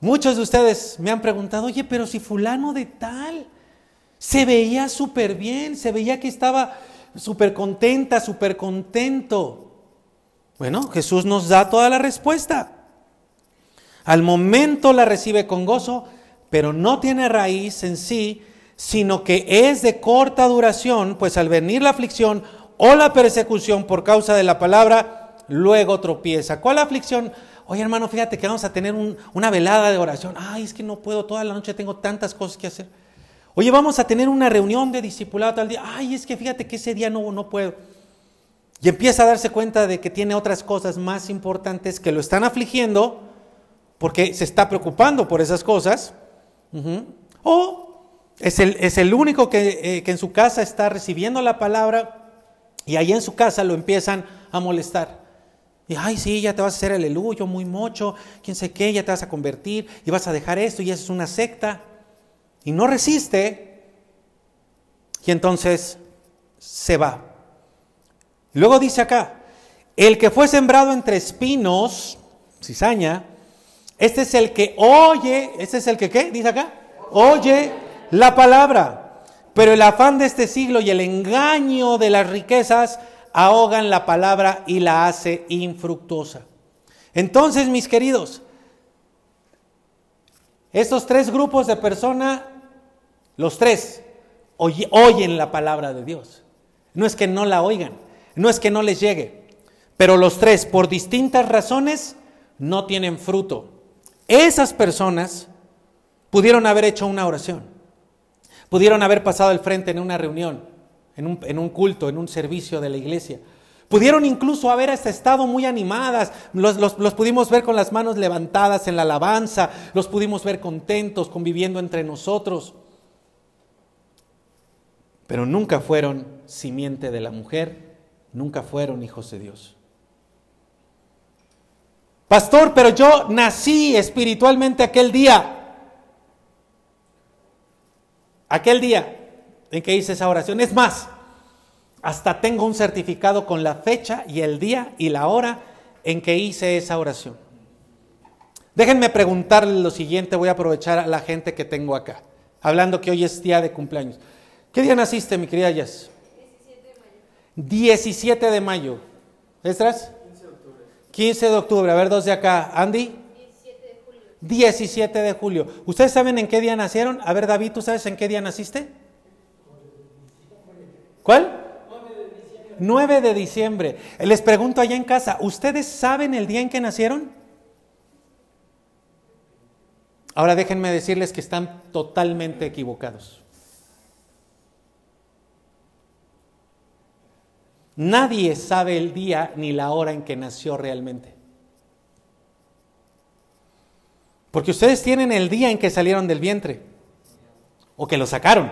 Muchos de ustedes me han preguntado, oye, pero si fulano de tal se veía súper bien, se veía que estaba súper contenta, súper contento. Bueno, Jesús nos da toda la respuesta. Al momento la recibe con gozo, pero no tiene raíz en sí, sino que es de corta duración, pues al venir la aflicción o la persecución por causa de la palabra, luego tropieza. ¿Cuál aflicción? Oye hermano, fíjate que vamos a tener una velada de oración. Ay, es que no puedo, toda la noche tengo tantas cosas que hacer. Oye, vamos a tener una reunión de discipulado tal día. Ay, es que fíjate que ese día no, no puedo. Y empieza a darse cuenta de que tiene otras cosas más importantes que lo están afligiendo porque se está preocupando por esas cosas. O es el, es el único que, eh, que en su casa está recibiendo la palabra y ahí en su casa lo empiezan a molestar. Y, ay, sí, ya te vas a hacer aleluya, muy mocho, quién sé qué, ya te vas a convertir y vas a dejar esto y eso es una secta. Y no resiste. Y entonces se va. Luego dice acá, el que fue sembrado entre espinos, cizaña, este es el que oye, este es el que qué, dice acá, oye la palabra. Pero el afán de este siglo y el engaño de las riquezas ahogan la palabra y la hace infructuosa. Entonces, mis queridos, estos tres grupos de personas, los tres, oyen la palabra de Dios. No es que no la oigan, no es que no les llegue, pero los tres, por distintas razones, no tienen fruto. Esas personas pudieron haber hecho una oración Pudieron haber pasado al frente en una reunión, en un, culto, en un servicio de la iglesia. Pudieron incluso haber estado muy animadas, los, pudimos ver con las manos levantadas en la alabanza, los pudimos ver contentos, conviviendo entre nosotros. Pero nunca fueron simiente de la mujer, nunca fueron hijos de Dios. Pastor, pero yo nací espiritualmente aquel día. Aquel día en que hice esa oración. Es más, hasta tengo un certificado con la fecha y el día y la hora en que hice esa oración. Déjenme preguntarle lo siguiente, voy a aprovechar a la gente que tengo acá, hablando que hoy es día de cumpleaños. ¿Qué día naciste, mi querida Jess? 17 de mayo. 17 de mayo. ¿Estras? 15 de octubre. 15 de octubre, a ver, dos de acá. Andy. 17 de julio. ¿Ustedes saben en qué día nacieron? A ver, David, ¿tú sabes en qué día naciste? ¿Cuál? 9 de diciembre. Les pregunto allá en casa, ¿ustedes saben el día en que nacieron? Ahora déjenme decirles que están totalmente equivocados. Nadie sabe el día ni la hora en que nació realmente. Porque ustedes tienen el día en que salieron del vientre o que lo sacaron.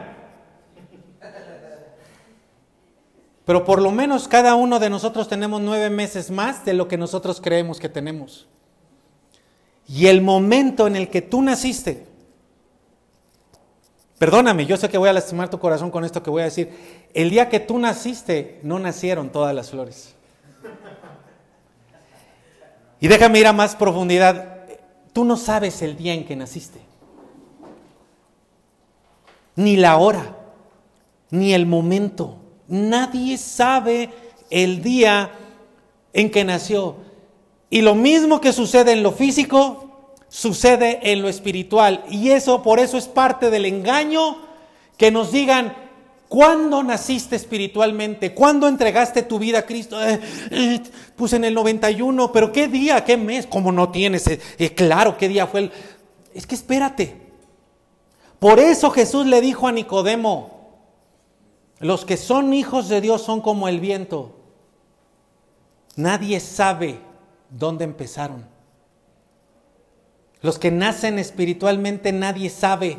Pero por lo menos cada uno de nosotros tenemos nueve meses más de lo que nosotros creemos que tenemos. Y el momento en el que tú naciste, perdóname, yo sé que voy a lastimar tu corazón con esto que voy a decir, el día que tú naciste no nacieron todas las flores. Y déjame ir a más profundidad. Tú no sabes el día en que naciste, ni la hora, ni el momento. Nadie sabe el día en que nació. Y lo mismo que sucede en lo físico, sucede en lo espiritual. Y eso, por eso es parte del engaño que nos digan, ¿Cuándo naciste espiritualmente? ¿Cuándo entregaste tu vida a Cristo? Eh, eh, pues en el 91, pero ¿qué día? ¿Qué mes? ¿Cómo no tienes? Eh, claro, ¿qué día fue el...? Es que espérate. Por eso Jesús le dijo a Nicodemo, los que son hijos de Dios son como el viento. Nadie sabe dónde empezaron. Los que nacen espiritualmente nadie sabe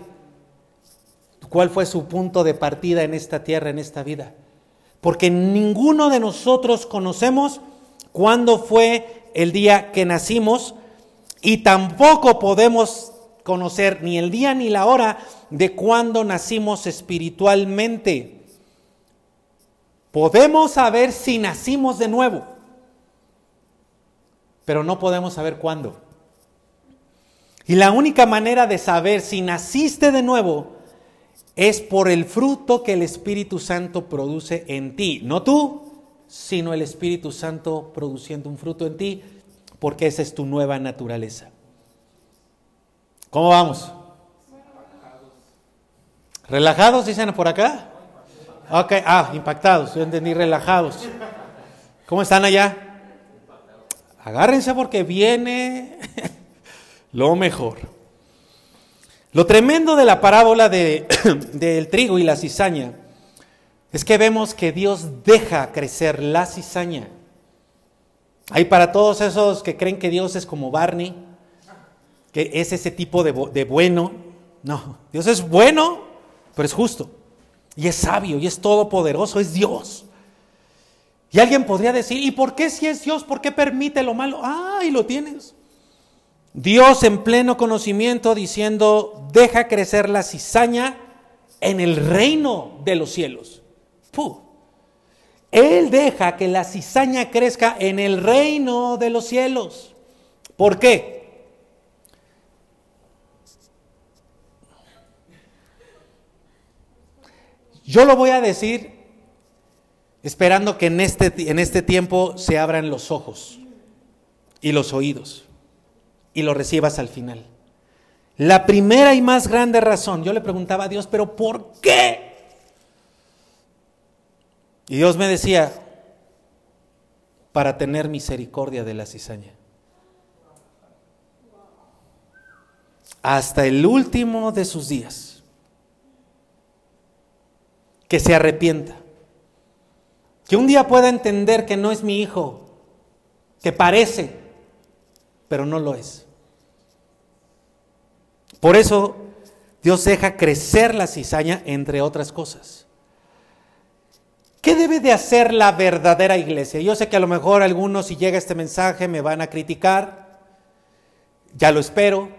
cuál fue su punto de partida en esta tierra, en esta vida. Porque ninguno de nosotros conocemos cuándo fue el día que nacimos y tampoco podemos conocer ni el día ni la hora de cuándo nacimos espiritualmente. Podemos saber si nacimos de nuevo, pero no podemos saber cuándo. Y la única manera de saber si naciste de nuevo es por el fruto que el Espíritu Santo produce en ti. No tú, sino el Espíritu Santo produciendo un fruto en ti, porque esa es tu nueva naturaleza. ¿Cómo vamos? ¿Relajados dicen por acá? Ok, ah, impactados, yo entendí relajados. ¿Cómo están allá? Agárrense porque viene lo mejor. Lo tremendo de la parábola del trigo y la cizaña es que vemos que Dios deja crecer la cizaña. Hay para todos esos que creen que Dios es como Barney, que es ese tipo de, de bueno. No, Dios es bueno, pero es justo. Y es sabio, y es todopoderoso, es Dios. Y alguien podría decir, ¿y por qué si es Dios? ¿Por qué permite lo malo? Ah, y lo tienes. Dios en pleno conocimiento diciendo, deja crecer la cizaña en el reino de los cielos. Él deja que la cizaña crezca en el reino de los cielos. ¿Por qué? Yo lo voy a decir esperando que en este, en este tiempo se abran los ojos y los oídos y lo recibas al final. La primera y más grande razón, yo le preguntaba a Dios, pero ¿por qué? Y Dios me decía, para tener misericordia de la cizaña. Hasta el último de sus días. Que se arrepienta. Que un día pueda entender que no es mi hijo, que parece, pero no lo es. Por eso Dios deja crecer la cizaña, entre otras cosas. ¿Qué debe de hacer la verdadera iglesia? Yo sé que a lo mejor algunos si llega este mensaje me van a criticar, ya lo espero.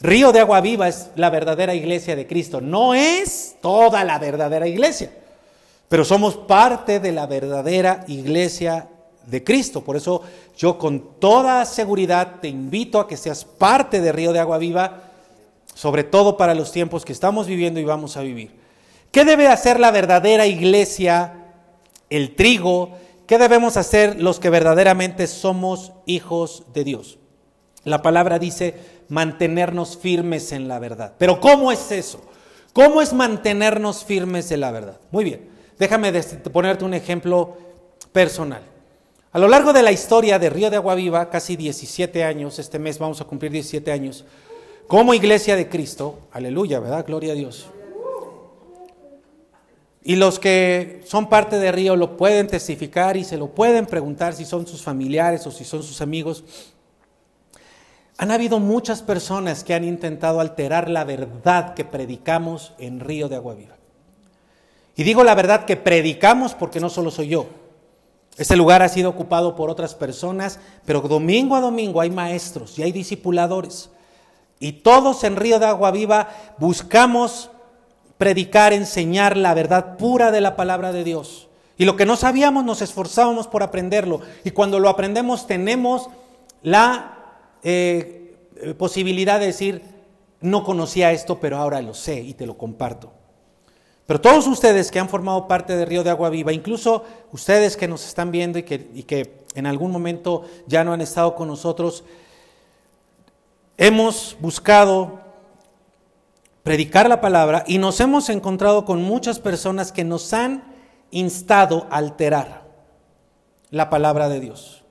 Río de agua viva es la verdadera iglesia de Cristo, no es toda la verdadera iglesia, pero somos parte de la verdadera iglesia de Cristo. Por eso yo con toda seguridad te invito a que seas parte de Río de agua viva sobre todo para los tiempos que estamos viviendo y vamos a vivir. ¿Qué debe hacer la verdadera iglesia, el trigo? ¿Qué debemos hacer los que verdaderamente somos hijos de Dios? La palabra dice mantenernos firmes en la verdad. Pero ¿cómo es eso? ¿Cómo es mantenernos firmes en la verdad? Muy bien, déjame ponerte un ejemplo personal. A lo largo de la historia de Río de Agua Viva, casi 17 años, este mes vamos a cumplir 17 años, como iglesia de Cristo, aleluya, ¿verdad? Gloria a Dios. Y los que son parte de Río lo pueden testificar y se lo pueden preguntar si son sus familiares o si son sus amigos. Han habido muchas personas que han intentado alterar la verdad que predicamos en Río de Agua Viva. Y digo la verdad que predicamos porque no solo soy yo. Este lugar ha sido ocupado por otras personas, pero domingo a domingo hay maestros y hay discipuladores y todos en Río de Agua Viva buscamos predicar, enseñar la verdad pura de la palabra de Dios. Y lo que no sabíamos nos esforzábamos por aprenderlo. Y cuando lo aprendemos tenemos la eh, posibilidad de decir, no conocía esto, pero ahora lo sé y te lo comparto. Pero todos ustedes que han formado parte de Río de Agua Viva, incluso ustedes que nos están viendo y que en algún momento ya no han estado con nosotros, hemos buscado predicar la palabra y nos hemos encontrado con muchas personas que nos han instado a alterar la palabra de Dios.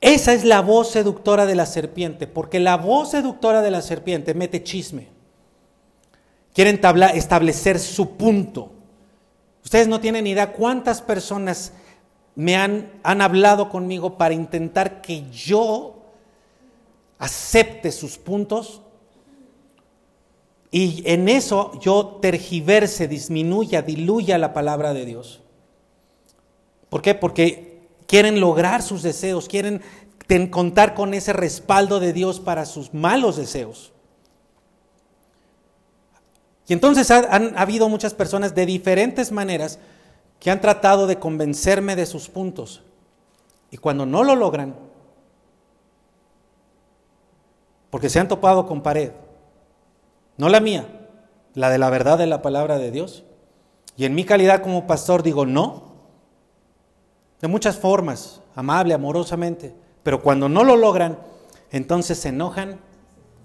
Esa es la voz seductora de la serpiente, porque la voz seductora de la serpiente mete chisme. Quieren establecer su punto. Ustedes no tienen idea cuántas personas me han hablado conmigo para intentar que yo acepte sus puntos y en eso yo tergiverse, disminuya, diluya la palabra de Dios. ¿Por qué? Porque quieren lograr sus deseos, quieren contar con ese respaldo de Dios para sus malos deseos. Y entonces han habido muchas personas de diferentes maneras que han tratado de convencerme de sus puntos. Y cuando no lo logran, porque se han topado con pared, no la mía, la de la verdad de la palabra de Dios. Y en mi calidad como pastor digo no, de muchas formas, amable, amorosamente, pero cuando no lo logran, entonces se enojan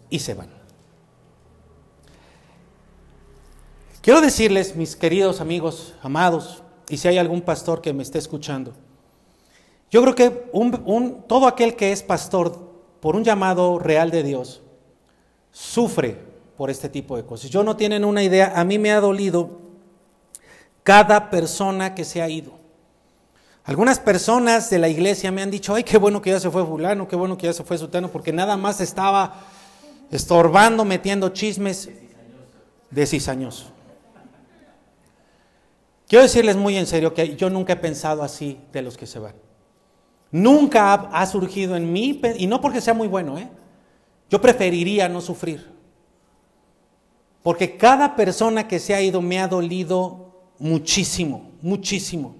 y se van. Quiero decirles, mis queridos amigos, amados, y si hay algún pastor que me esté escuchando, yo creo que todo aquel que es pastor por un llamado real de Dios sufre por este tipo de cosas. Yo no tienen una idea, a mí me ha dolido cada persona que se ha ido. Algunas personas de la iglesia me han dicho, ay, qué bueno que ya se fue fulano, qué bueno que ya se fue sutano, porque nada más estaba estorbando, metiendo chismes de cizañoso. Quiero decirles muy en serio que yo nunca he pensado así de los que se van. Nunca ha, surgido en mí, y no porque sea muy bueno, ¿eh? yo preferiría no sufrir. Porque cada persona que se ha ido me ha dolido muchísimo, muchísimo.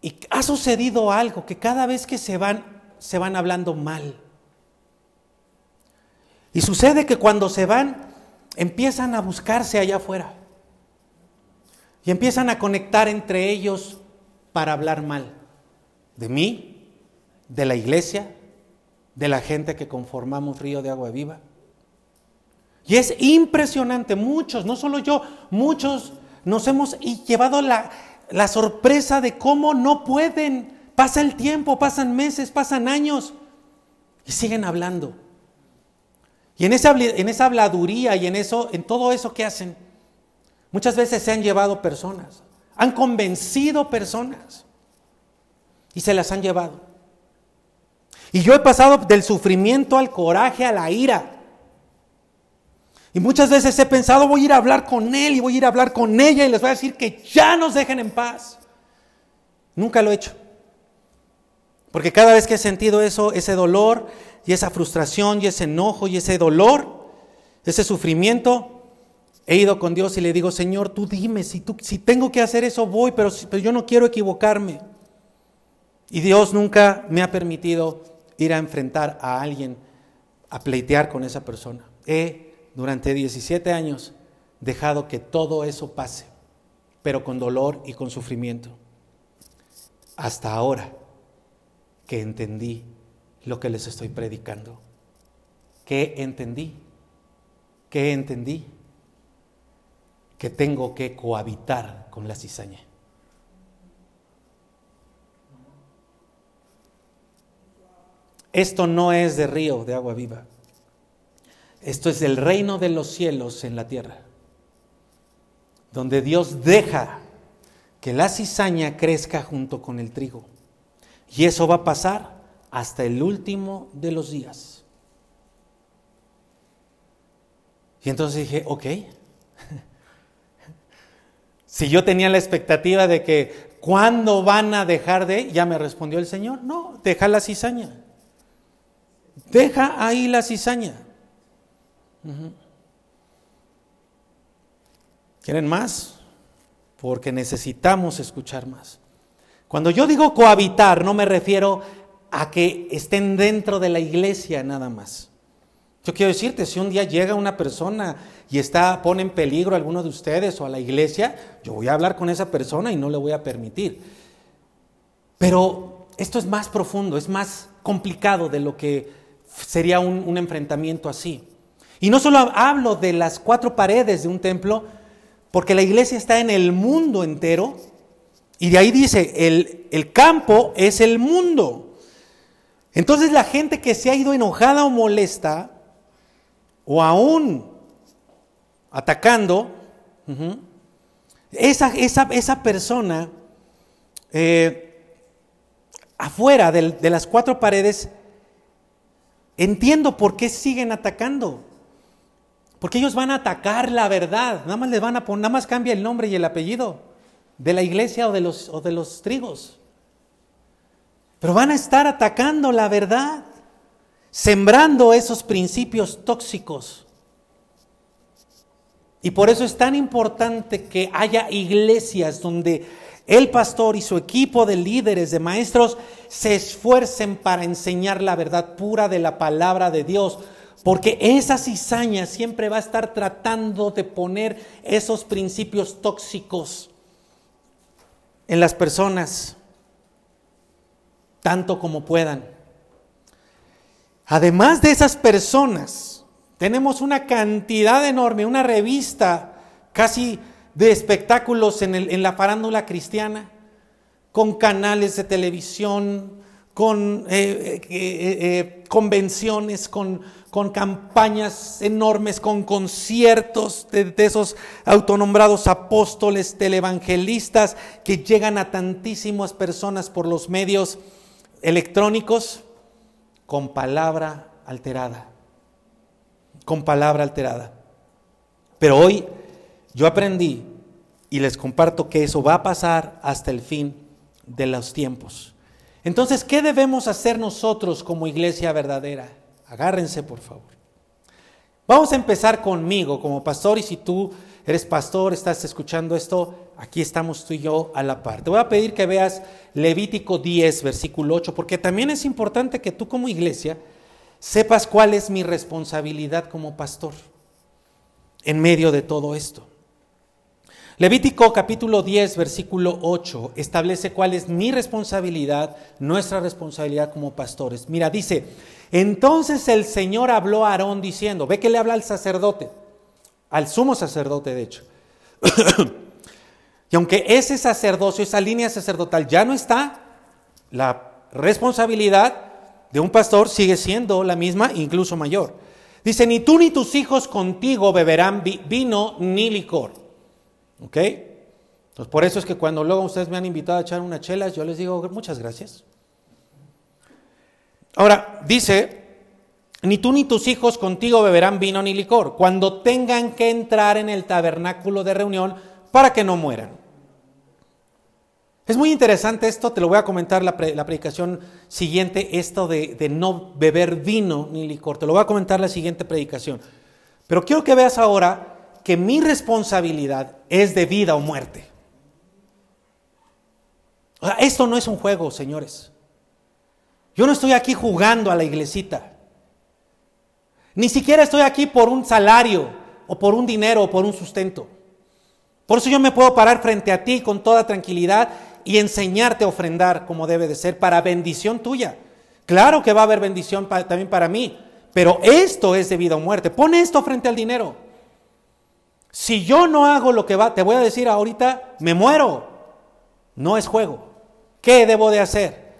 Y ha sucedido algo, que cada vez que se van, se van hablando mal. Y sucede que cuando se van, empiezan a buscarse allá afuera. Y empiezan a conectar entre ellos para hablar mal de mí, de la iglesia, de la gente que conformamos Río de Agua Viva. Y es impresionante, muchos, no solo yo, muchos nos hemos llevado la, la sorpresa de cómo no pueden. Pasa el tiempo, pasan meses, pasan años y siguen hablando. Y en esa, en esa habladuría y en eso, en todo eso que hacen, muchas veces se han llevado personas, han convencido personas y se las han llevado. Y yo he pasado del sufrimiento al coraje, a la ira. Y muchas veces he pensado, voy a ir a hablar con él y voy a ir a hablar con ella y les voy a decir que ya nos dejen en paz. Nunca lo he hecho. Porque cada vez que he sentido eso, ese dolor y esa frustración y ese enojo y ese dolor, ese sufrimiento, he ido con Dios y le digo, Señor, tú dime, si, tú, tengo que hacer eso, voy, pero, pero yo no quiero equivocarme. Y Dios nunca me ha permitido ir a enfrentar a alguien, a pleitear con esa persona. He durante 17 años dejado que todo eso pase, pero con dolor y con sufrimiento. Hasta ahora que entendí lo que les estoy predicando. ¿Qué entendí? ¿Qué entendí? Que tengo que cohabitar con la cizaña. Esto no es de río de agua viva. Esto es el reino de los cielos en la tierra, donde Dios deja que la cizaña crezca junto con el trigo. Y eso va a pasar hasta el último de los días. Y entonces dije, ok, si yo tenía la expectativa de que cuándo van a dejar de, ya me respondió el Señor, no, deja la cizaña. Deja ahí la cizaña. ¿Quieren más? Porque necesitamos escuchar más. Cuando yo digo cohabitar, no me refiero a que estén dentro de la iglesia nada más. Yo quiero decirte, si un día llega una persona y está, pone en peligro a alguno de ustedes o a la iglesia, yo voy a hablar con esa persona y no le voy a permitir. Pero esto es más profundo, es más complicado de lo que sería un, un enfrentamiento así. Y no solo hablo de las cuatro paredes de un templo, porque la iglesia está en el mundo entero, y de ahí dice, el, el campo es el mundo. Entonces la gente que se ha ido enojada o molesta, o aún atacando, esa, esa, persona eh, afuera de, las cuatro paredes, entiendo por qué siguen atacando. Porque ellos van a atacar la verdad, nada más les van a poner, nada más cambia el nombre y el apellido de la iglesia o de los, o de los trigos. Pero van a estar atacando la verdad, sembrando esos principios tóxicos. Y por eso es tan importante que haya iglesias donde el pastor y su equipo de líderes, de maestros, se esfuercen para enseñar la verdad pura de la palabra de Dios. Porque esa cizaña siempre va a estar tratando de poner esos principios tóxicos en las personas, tanto como puedan. Además de esas personas, tenemos una cantidad enorme, una revista casi de espectáculos en, la farándula cristiana, con canales de televisión, con eh, eh, eh, convenciones, con, campañas enormes, con conciertos de, de, esos autonombrados apóstoles, televangelistas que llegan a tantísimas personas por los medios electrónicos con palabra alterada con palabra alterada. Pero hoy yo aprendí y les comparto que eso va a pasar hasta el fin de los tiempos. Entonces, ¿qué debemos hacer nosotros como iglesia verdadera? Agárrense, por favor. Vamos a empezar conmigo como pastor y si tú eres pastor, estás escuchando esto, aquí estamos tú y yo a la par. Te voy a pedir que veas Levítico 10, versículo 8, porque también es importante que tú como iglesia sepas cuál es mi responsabilidad como pastor en medio de todo esto. Levítico capítulo 10, versículo 8 establece cuál es mi responsabilidad, nuestra responsabilidad como pastores. Mira, dice, entonces el Señor habló a Aarón diciendo, ve que le habla al sacerdote, al sumo sacerdote de hecho. Y aunque ese sacerdocio, esa línea sacerdotal ya no está, la responsabilidad de un pastor sigue siendo la misma, incluso mayor. Dice, ni tú ni tus hijos contigo beberán vino ni licor. ¿Ok? Entonces, por eso es que cuando luego ustedes me han invitado a echar unas chelas, yo les digo, muchas gracias. Ahora, dice, ni tú ni tus hijos contigo beberán vino ni licor, cuando tengan que entrar en el tabernáculo de reunión para que no mueran. Es muy interesante esto, te lo voy a comentar la, predicación siguiente, esto de, no beber vino ni licor. Te lo voy a comentar la siguiente predicación. Pero quiero que veas ahora que mi responsabilidad es de vida o muerte. Esto no es un juego, señores. Yo no estoy aquí jugando a la iglesita. Ni siquiera estoy aquí por un salario o por un dinero o por un sustento. Por eso yo me puedo parar frente a ti con toda tranquilidad y enseñarte a ofrendar como debe de ser para bendición tuya. Claro que va a haber bendición también para mí, pero esto es de vida o muerte. Pon esto frente al dinero. Si yo no hago lo que va, te voy a decir ahorita, me muero. No es juego. ¿Qué debo de hacer?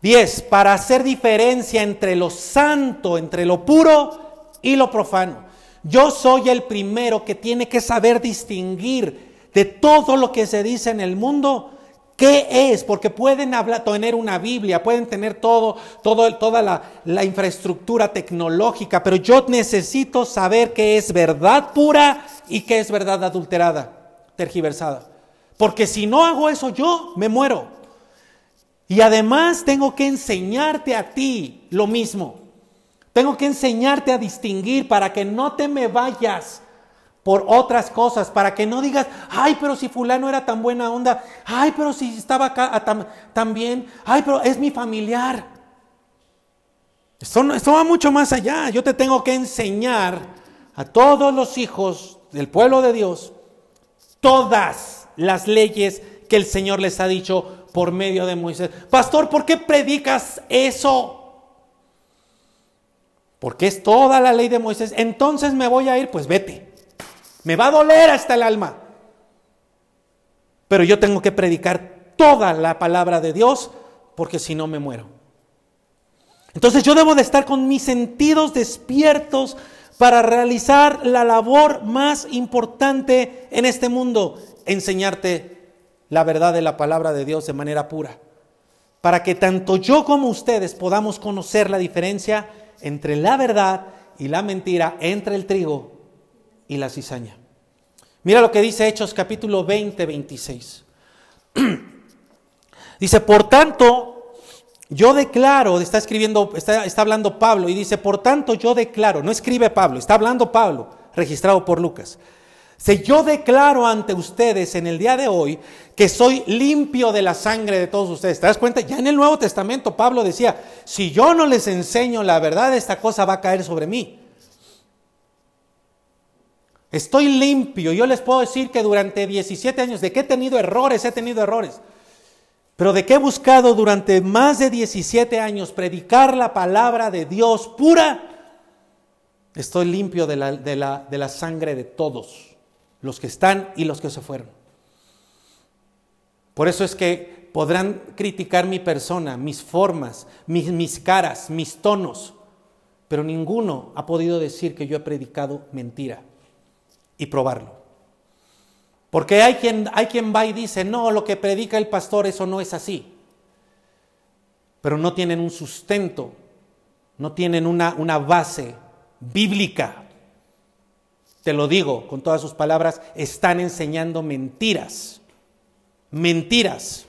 Diez, para hacer diferencia entre lo santo, entre lo puro y lo profano. Yo soy el primero que tiene que saber distinguir de todo lo que se dice en el mundo ¿Qué es? Porque pueden hablar, tener una Biblia, pueden tener todo, toda la, la, infraestructura tecnológica, pero yo necesito saber qué es verdad pura y qué es verdad adulterada, tergiversada. Porque si no hago eso yo, me muero. Y además tengo que enseñarte a ti lo mismo. Tengo que enseñarte a distinguir para que no te me vayas por otras cosas, para que no digas, ay, pero si fulano era tan buena onda, ay, pero si estaba acá ah, tan, bien, ay, pero es mi familiar. Esto va mucho más allá. Yo te tengo que enseñar a todos los hijos del pueblo de Dios todas las leyes que el Señor les ha dicho por medio de Moisés. Pastor, ¿por qué predicas eso? Porque es toda la ley de Moisés. Entonces me voy a ir, pues vete. Me va a doler hasta el alma. Pero yo tengo que predicar toda la palabra de Dios porque si no me muero. Entonces yo debo de estar con mis sentidos despiertos para realizar la labor más importante en este mundo, enseñarte la verdad de la palabra de Dios de manera pura. Para que tanto yo como ustedes podamos conocer la diferencia entre la verdad y la mentira, entre el trigo y la cizaña. Mira lo que dice Hechos capítulo 20, 26. dice, por tanto, yo declaro, está escribiendo, está, está hablando Pablo y dice, por tanto yo declaro, no escribe Pablo, está hablando Pablo, registrado por Lucas. Si yo declaro ante ustedes en el día de hoy que soy limpio de la sangre de todos ustedes. ¿Te das cuenta? Ya en el Nuevo Testamento Pablo decía, si yo no les enseño la verdad, esta cosa va a caer sobre mí. Estoy limpio. Yo les puedo decir que durante 17 años, de que he tenido errores, he tenido errores. Pero de que he buscado durante más de 17 años predicar la palabra de Dios pura, estoy limpio de la, sangre de todos, los que están y los que se fueron. Por eso es que podrán criticar mi persona, mis formas, mis caras, mis tonos, pero ninguno ha podido decir que yo he predicado mentira y probarlo. Porque hay quien, hay quien va y dice, no, lo que predica el pastor, eso no es así. Pero no tienen un sustento, no tienen una, una base bíblica. Te lo digo con todas sus palabras, están enseñando mentiras. Mentiras.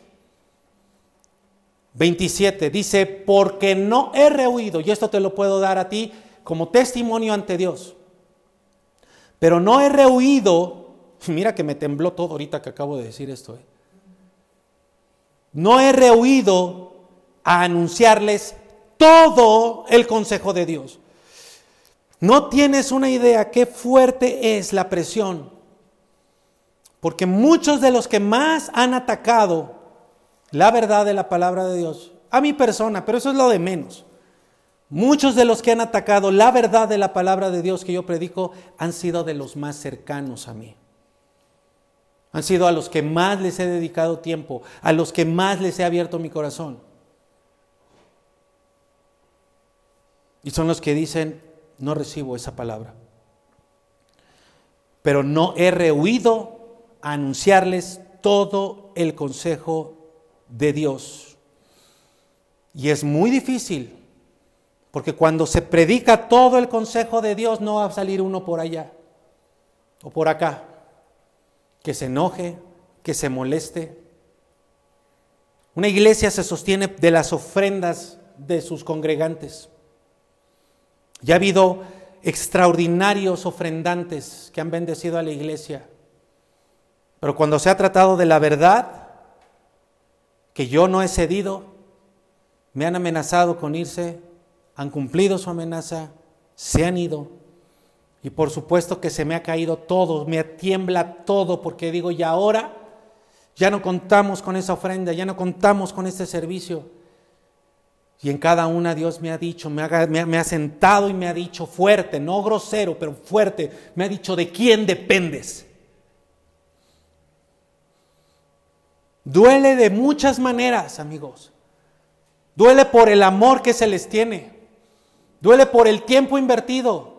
27 dice, porque no he rehuido, y esto te lo puedo dar a ti como testimonio ante Dios pero no he rehuido, mira que me tembló todo ahorita que acabo de decir esto, ¿eh? no he rehuido a anunciarles todo el consejo de Dios. No tienes una idea qué fuerte es la presión, porque muchos de los que más han atacado la verdad de la palabra de Dios, a mi persona, pero eso es lo de menos. Muchos de los que han atacado la verdad de la palabra de Dios que yo predico han sido de los más cercanos a mí. Han sido a los que más les he dedicado tiempo, a los que más les he abierto mi corazón. Y son los que dicen, no recibo esa palabra. Pero no he rehuido a anunciarles todo el consejo de Dios. Y es muy difícil porque cuando se predica todo el consejo de Dios, no va a salir uno por allá o por acá, que se enoje, que se moleste. Una iglesia se sostiene de las ofrendas de sus congregantes. Ya ha habido extraordinarios ofrendantes que han bendecido a la iglesia. Pero cuando se ha tratado de la verdad, que yo no he cedido, me han amenazado con irse han cumplido su amenaza, se han ido. Y por supuesto que se me ha caído todo, me tiembla todo, porque digo, y ahora ya no contamos con esa ofrenda, ya no contamos con este servicio. Y en cada una Dios me ha dicho, me ha, me ha, sentado y me ha dicho fuerte, no grosero, pero fuerte, me ha dicho de quién dependes. Duele de muchas maneras, amigos. Duele por el amor que se les tiene. Duele por el tiempo invertido.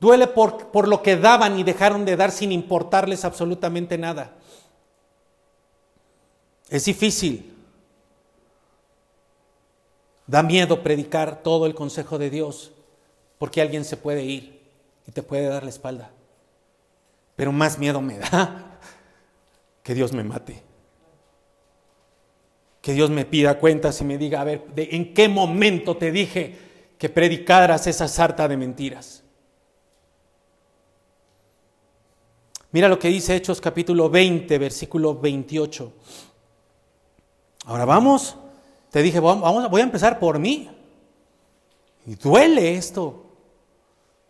Duele por, lo que daban y dejaron de dar sin importarles absolutamente nada. Es difícil. Da miedo predicar todo el consejo de Dios porque alguien se puede ir y te puede dar la espalda. Pero más miedo me da que Dios me mate. Que Dios me pida cuentas y me diga, a ver, ¿en qué momento te dije que predicaras esa sarta de mentiras. Mira lo que dice Hechos capítulo 20, versículo 28. Ahora vamos, te dije, vamos, voy a empezar por mí. Y duele esto,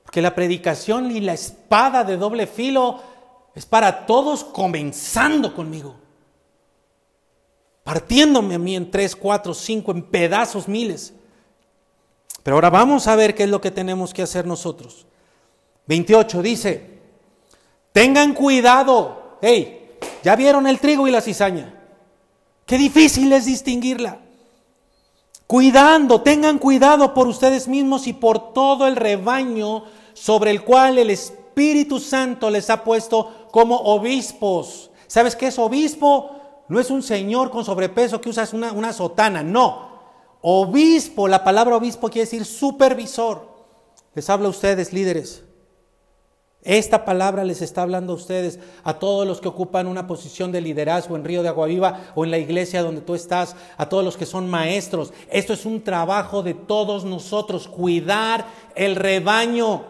porque la predicación y la espada de doble filo es para todos comenzando conmigo, partiéndome a mí en tres, cuatro, cinco, en pedazos miles. Pero ahora vamos a ver qué es lo que tenemos que hacer nosotros. 28 dice, tengan cuidado, hey, ¿ya vieron el trigo y la cizaña? Qué difícil es distinguirla. Cuidando, tengan cuidado por ustedes mismos y por todo el rebaño sobre el cual el Espíritu Santo les ha puesto como obispos. ¿Sabes qué es obispo? No es un señor con sobrepeso que usa una, una sotana, no. Obispo, la palabra obispo quiere decir supervisor. Les habla a ustedes, líderes. Esta palabra les está hablando a ustedes, a todos los que ocupan una posición de liderazgo en Río de Agua Viva o en la iglesia donde tú estás, a todos los que son maestros. Esto es un trabajo de todos nosotros, cuidar el rebaño,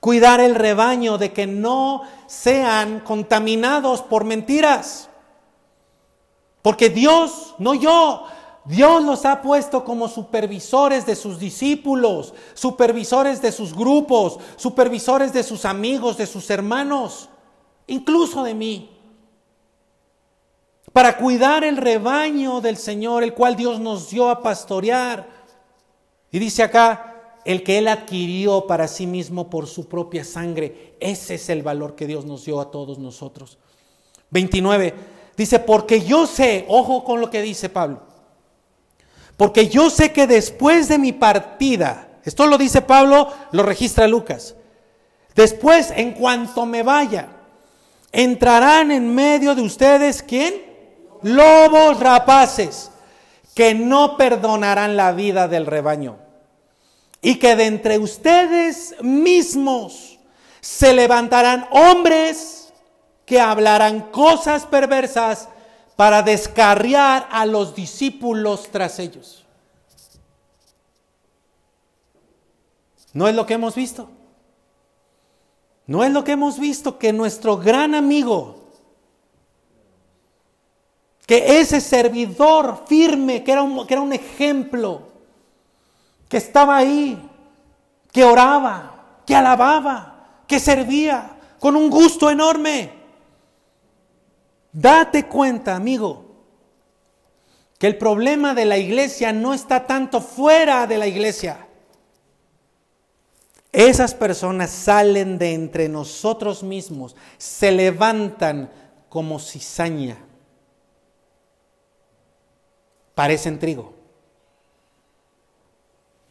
cuidar el rebaño de que no sean contaminados por mentiras. Porque Dios, no yo, Dios los ha puesto como supervisores de sus discípulos, supervisores de sus grupos, supervisores de sus amigos, de sus hermanos, incluso de mí. Para cuidar el rebaño del Señor, el cual Dios nos dio a pastorear. Y dice acá, el que Él adquirió para sí mismo por su propia sangre. Ese es el valor que Dios nos dio a todos nosotros. 29. Dice, porque yo sé, ojo con lo que dice Pablo porque yo sé que después de mi partida, esto lo dice Pablo, lo registra Lucas, después, en cuanto me vaya, entrarán en medio de ustedes, ¿quién? Lobos rapaces, que no perdonarán la vida del rebaño. Y que de entre ustedes mismos se levantarán hombres que hablarán cosas perversas para descarriar a los discípulos tras ellos. ¿No es lo que hemos visto? ¿No es lo que hemos visto que nuestro gran amigo, que ese servidor firme, que era un, que era un ejemplo, que estaba ahí, que oraba, que alababa, que servía con un gusto enorme, Date cuenta, amigo, que el problema de la iglesia no está tanto fuera de la iglesia. Esas personas salen de entre nosotros mismos, se levantan como cizaña. Parecen trigo.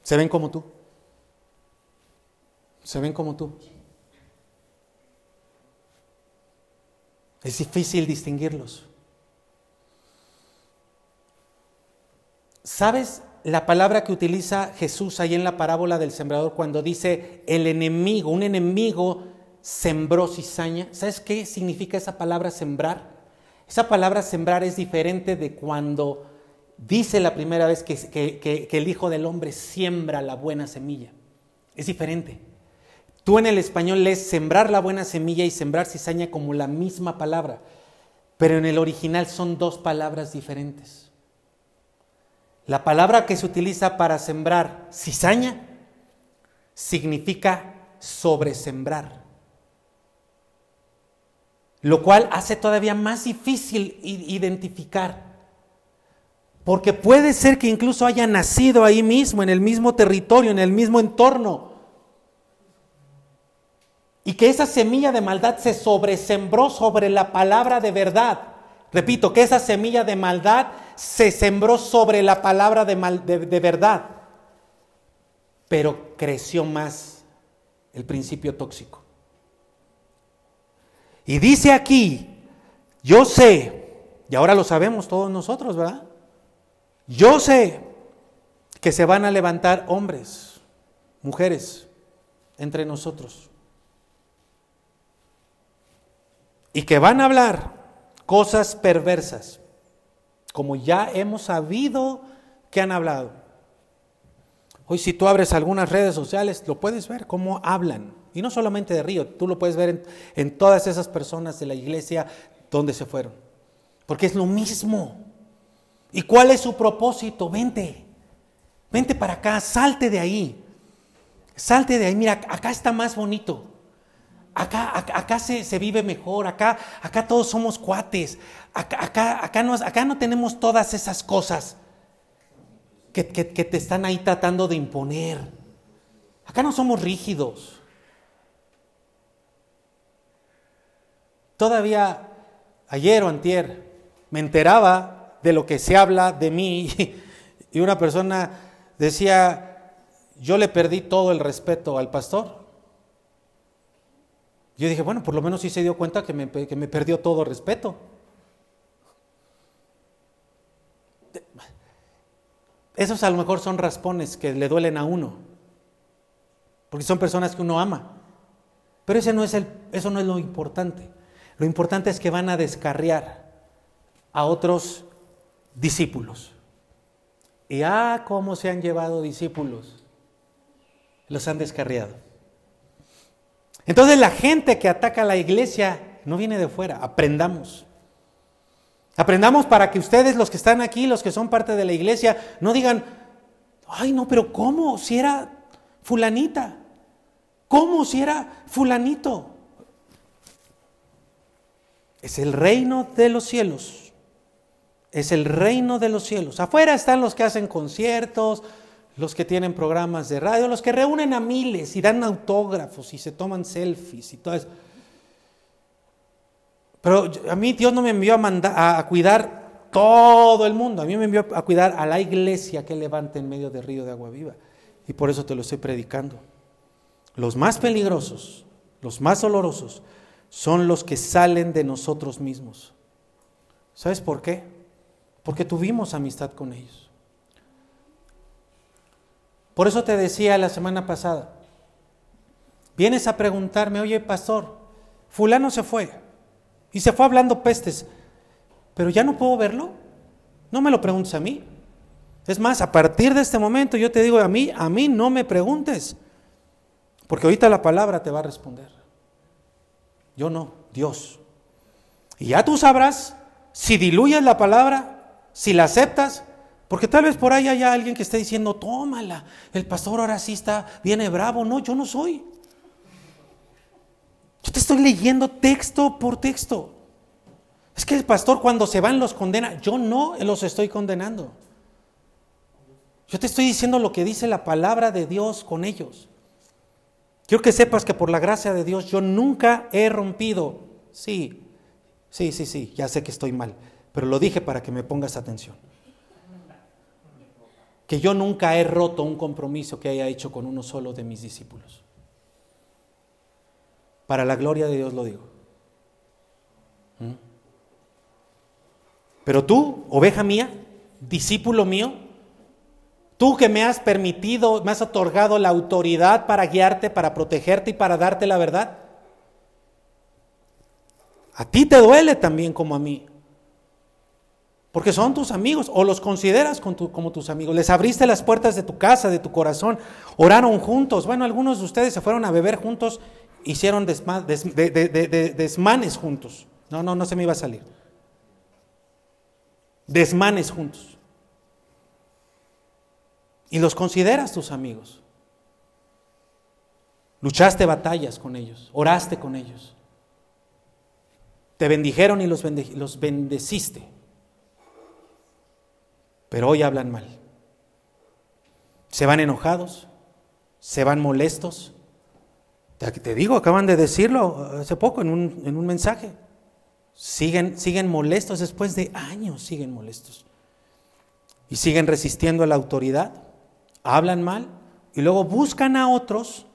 Se ven como tú. Se ven como tú. Es difícil distinguirlos. ¿Sabes la palabra que utiliza Jesús ahí en la parábola del sembrador cuando dice el enemigo, un enemigo sembró cizaña? ¿Sabes qué significa esa palabra sembrar? Esa palabra sembrar es diferente de cuando dice la primera vez que, que el Hijo del Hombre siembra la buena semilla. Es diferente. Tú en el español lees sembrar la buena semilla y sembrar cizaña como la misma palabra, pero en el original son dos palabras diferentes. La palabra que se utiliza para sembrar cizaña significa sobresembrar, lo cual hace todavía más difícil identificar. Porque puede ser que incluso haya nacido ahí mismo, en el mismo territorio, en el mismo entorno, y que esa semilla de maldad se sobresembró sobre la palabra de verdad. Repito, que esa semilla de maldad se sembró sobre la palabra de, de verdad, pero creció más el principio tóxico. Y dice aquí, yo sé, y ahora lo sabemos todos nosotros, ¿verdad? Yo sé que se van a levantar hombres, mujeres, entre nosotros y que van a hablar cosas perversas, como ya hemos sabido que han hablado. Hoy si tú abres algunas redes sociales, lo puedes ver cómo hablan. Y no solamente de Río, tú lo puedes ver en, todas esas personas de la iglesia donde se fueron. Porque es lo mismo. ¿Y cuál es su propósito? Vente. Vente para acá, salte de ahí. Salte de ahí, mira, acá está más bonito. Acá, acá, se, vive mejor, acá, acá todos somos cuates, acá, acá, acá, no, acá no tenemos todas esas cosas que, que te están ahí tratando de imponer. Acá no somos rígidos. Todavía ayer o antier me enteraba de lo que se habla de mí y una persona decía, yo le perdí todo el respeto al pastor. Yo dije, bueno, por lo menos sí se dio cuenta que me, perdió todo respeto. Esos a lo mejor son raspones que le duelen a uno, porque son personas que uno ama. Pero ese no es el, eso no es lo importante. Lo importante es que van a descarriar a otros discípulos. Y ah, cómo se han llevado discípulos. Los han descarriado. Entonces la gente que ataca a la iglesia no viene de fuera, aprendamos. Aprendamos para que ustedes, los que están aquí, los que son parte de la iglesia, no digan, ay no, pero ¿cómo? Si era fulanita. ¿Cómo si era fulanito? Es el reino de los cielos. Es el reino de los cielos. Afuera están los que hacen conciertos, los que tienen programas de radio, los que reúnen a miles y dan autógrafos y se toman selfies y todo eso. Pero a mí Dios no me envió a, a cuidar todo el mundo, a mí me envió a cuidar a la iglesia que levanta en medio del río de agua viva. Y por eso te lo estoy predicando. Los más peligrosos, los más olorosos, son los que salen de nosotros mismos. ¿Sabes por qué? Porque tuvimos amistad con ellos. Por eso te decía la semana pasada, vienes a preguntarme, oye pastor, fulano se fue y se fue hablando pestes, pero ya no puedo verlo. No me lo preguntes a mí. Es más, a partir de este momento yo te digo a mí, a mí no me preguntes, porque ahorita la palabra te va a responder. Yo no, Dios. Y ya tú sabrás si diluyes la palabra, si la aceptas porque tal vez por ahí haya alguien que esté diciendo, tómala, el pastor ahora sí está, viene bravo. No, yo no soy. Yo te estoy leyendo texto por texto. Es que el pastor cuando se van los condena. Yo no los estoy condenando. Yo te estoy diciendo lo que dice la palabra de Dios con ellos. Quiero que sepas que por la gracia de Dios yo nunca he rompido. Sí, sí, sí, sí, ya sé que estoy mal, pero lo dije para que me pongas atención que yo nunca he roto un compromiso que haya hecho con uno solo de mis discípulos. Para la gloria de Dios lo digo. ¿Mm? Pero tú, oveja mía, discípulo mío, tú que me has permitido, me has otorgado la autoridad para guiarte, para protegerte y para darte la verdad, a ti te duele también como a mí. Porque son tus amigos o los consideras como tus amigos. Les abriste las puertas de tu casa, de tu corazón. Oraron juntos. Bueno, algunos de ustedes se fueron a beber juntos, hicieron desmanes juntos. No, no, no se me iba a salir. Desmanes juntos. Y los consideras tus amigos. Luchaste batallas con ellos, oraste con ellos. Te bendijeron y los, bendeciste pero hoy hablan mal. Se van enojados, se van molestos. Te digo, acaban de decirlo hace poco en un, en un mensaje. Siguen, siguen molestos después de años, siguen molestos. Y siguen resistiendo a la autoridad, hablan mal y luego buscan a otros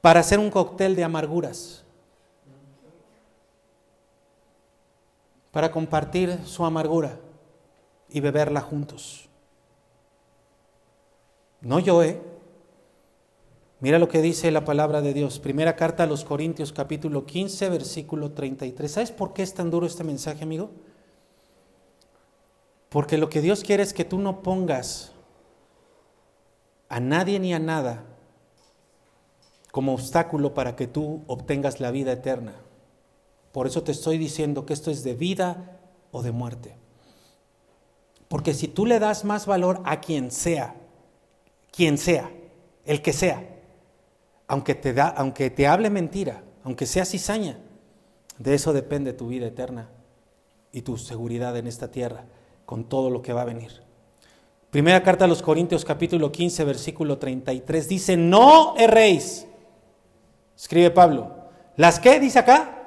para hacer un cóctel de amarguras, para compartir su amargura y beberla juntos. No yo, ¿eh? Mira lo que dice la palabra de Dios. Primera carta a los Corintios capítulo 15, versículo 33. ¿Sabes por qué es tan duro este mensaje, amigo? Porque lo que Dios quiere es que tú no pongas a nadie ni a nada como obstáculo para que tú obtengas la vida eterna. Por eso te estoy diciendo que esto es de vida o de muerte. Porque si tú le das más valor a quien sea, quien sea, el que sea, aunque te, da, aunque te hable mentira, aunque sea cizaña, de eso depende tu vida eterna y tu seguridad en esta tierra, con todo lo que va a venir. Primera carta a los Corintios capítulo 15, versículo 33 dice, no erréis. Escribe Pablo. ¿Las qué dice acá?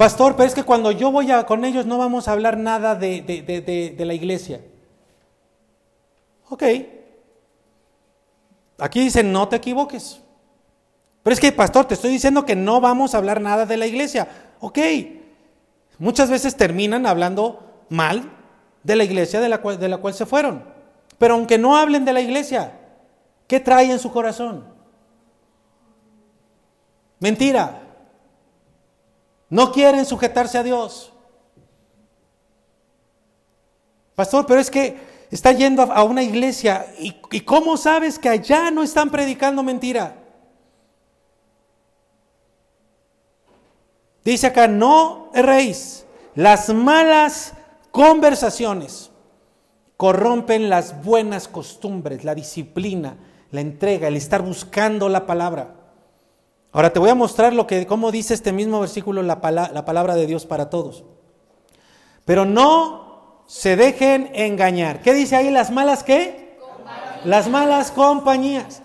Pastor, pero es que cuando yo voy a, con ellos no vamos a hablar nada de, de la iglesia. Ok. Aquí dice, no te equivoques. Pero es que, pastor, te estoy diciendo que no vamos a hablar nada de la iglesia. Ok. Muchas veces terminan hablando mal de la iglesia de la cual, de la cual se fueron. Pero aunque no hablen de la iglesia, ¿qué trae en su corazón? Mentira. No quieren sujetarse a Dios. Pastor, pero es que está yendo a una iglesia y, ¿cómo sabes que allá no están predicando mentira? Dice acá, no erréis. Las malas conversaciones corrompen las buenas costumbres, la disciplina, la entrega, el estar buscando la palabra. Ahora te voy a mostrar lo que, cómo dice este mismo versículo la, la palabra de Dios para todos. Pero no se dejen engañar. ¿Qué dice ahí? ¿Las malas qué? Las malas compañías.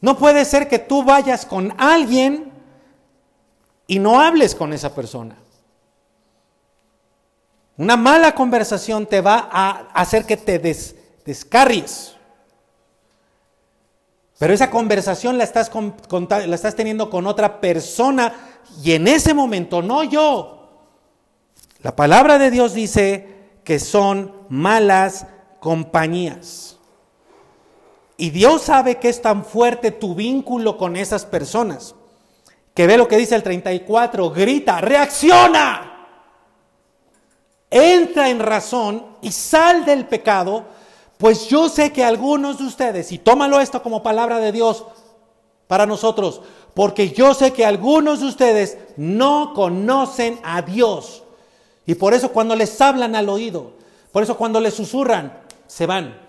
No puede ser que tú vayas con alguien y no hables con esa persona. Una mala conversación te va a hacer que te descarries. Pero esa conversación la estás, teniendo con otra persona y en ese momento, no yo. La palabra de Dios dice que son malas compañías. Y Dios sabe que es tan fuerte tu vínculo con esas personas que ve lo que dice el 34, grita, reacciona, entra en razón y sal del pecado, pues yo sé que algunos de ustedes, y tómalo esto como palabra de Dios para nosotros, porque yo sé que algunos de ustedes no conocen a Dios. Y por eso cuando les hablan al oído, por eso cuando les susurran, se van.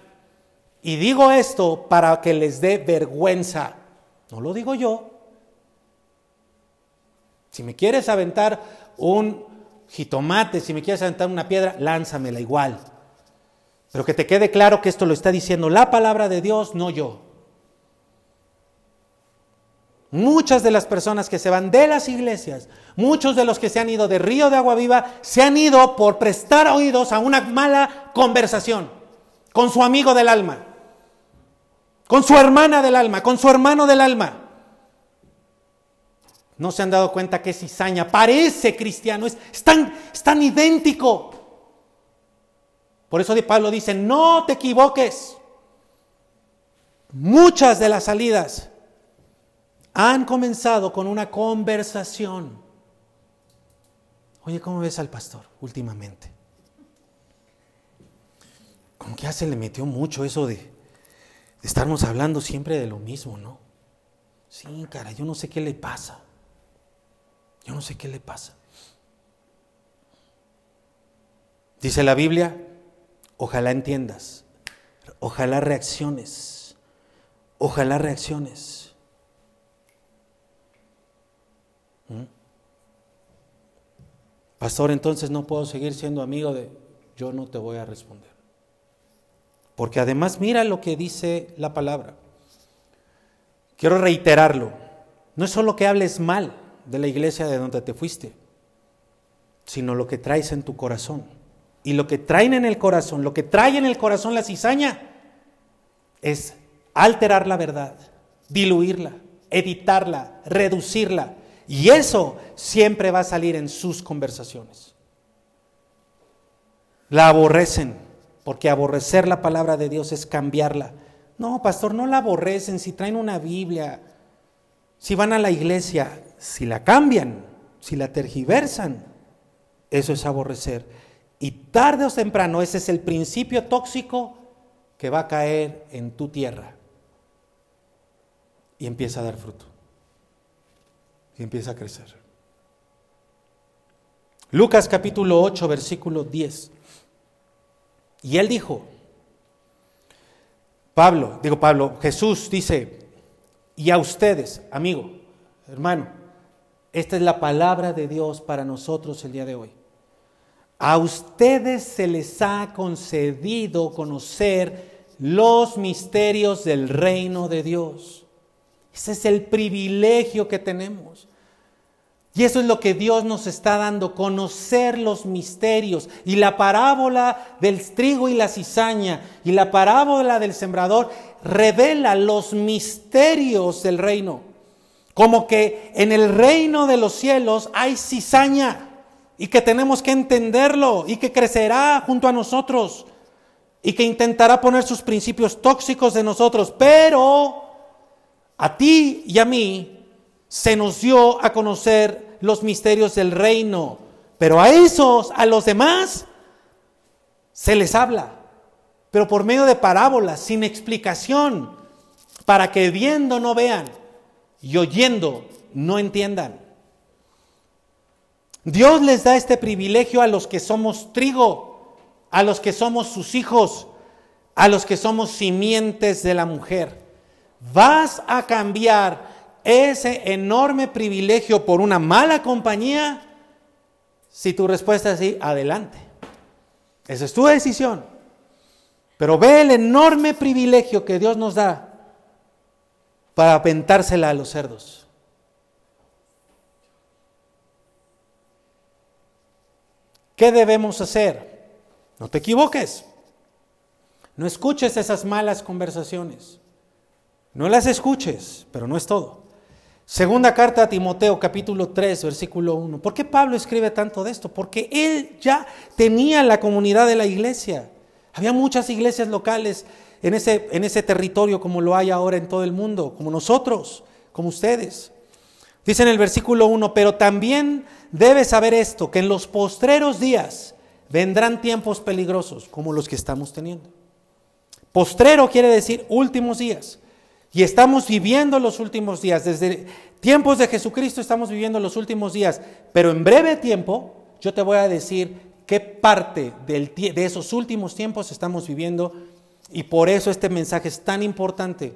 Y digo esto para que les dé vergüenza. No lo digo yo, si me quieres aventar un jitomate, si me quieres aventar una piedra, lánzamela igual. Pero que te quede claro que esto lo está diciendo la palabra de Dios, no yo. Muchas de las personas que se van de las iglesias, muchos de los que se han ido de Río de Agua Viva, se han ido por prestar oídos a una mala conversación con su amigo del alma, con su hermana del alma, con su hermano del alma. No se han dado cuenta que es cizaña, parece cristiano, es, tan, es tan idéntico. Por eso Pablo dice, no te equivoques. Muchas de las salidas han comenzado con una conversación. Oye, ¿cómo ves al pastor últimamente? Como que ya se le metió mucho eso de, de estarnos hablando siempre de lo mismo, ¿no? Sí, cara, yo no sé qué le pasa. Yo no sé qué le pasa. Dice la Biblia, ojalá entiendas, ojalá reacciones, ojalá reacciones. ¿Mm? Pastor, entonces no puedo seguir siendo amigo de... Yo no te voy a responder. Porque además mira lo que dice la palabra. Quiero reiterarlo. No es solo que hables mal de la iglesia de donde te fuiste, sino lo que traes en tu corazón. Y lo que traen en el corazón, lo que trae en el corazón la cizaña, es alterar la verdad, diluirla, editarla, reducirla. Y eso siempre va a salir en sus conversaciones. La aborrecen, porque aborrecer la palabra de Dios es cambiarla. No, pastor, no la aborrecen si traen una Biblia, si van a la iglesia, si la cambian, si la tergiversan, eso es aborrecer. Y tarde o temprano ese es el principio tóxico que va a caer en tu tierra. Y empieza a dar fruto. Y empieza a crecer. Lucas capítulo 8, versículo 10. Y él dijo, Pablo, digo Pablo, Jesús dice, y a ustedes, amigo, hermano, esta es la palabra de Dios para nosotros el día de hoy. A ustedes se les ha concedido conocer los misterios del reino de Dios. Ese es el privilegio que tenemos. Y eso es lo que Dios nos está dando, conocer los misterios. Y la parábola del trigo y la cizaña y la parábola del sembrador revela los misterios del reino. Como que en el reino de los cielos hay cizaña y que tenemos que entenderlo y que crecerá junto a nosotros y que intentará poner sus principios tóxicos de nosotros. Pero a ti y a mí se nos dio a conocer los misterios del reino. Pero a esos, a los demás, se les habla, pero por medio de parábolas, sin explicación, para que viendo no vean y oyendo no entiendan. Dios les da este privilegio a los que somos trigo, a los que somos sus hijos, a los que somos simientes de la mujer. Vas a cambiar ese enorme privilegio por una mala compañía? Si tu respuesta es sí, adelante. Esa es tu decisión. Pero ve el enorme privilegio que Dios nos da para aventársela a los cerdos. ¿Qué debemos hacer? No te equivoques. No escuches esas malas conversaciones. No las escuches, pero no es todo. Segunda carta a Timoteo, capítulo 3, versículo 1. ¿Por qué Pablo escribe tanto de esto? Porque él ya tenía la comunidad de la iglesia. Había muchas iglesias locales en ese, en ese territorio como lo hay ahora en todo el mundo, como nosotros, como ustedes. Dice en el versículo 1, pero también debes saber esto, que en los postreros días vendrán tiempos peligrosos como los que estamos teniendo. Postrero quiere decir últimos días. Y estamos viviendo los últimos días. Desde tiempos de Jesucristo estamos viviendo los últimos días. Pero en breve tiempo yo te voy a decir qué parte de esos últimos tiempos estamos viviendo. Y por eso este mensaje es tan importante.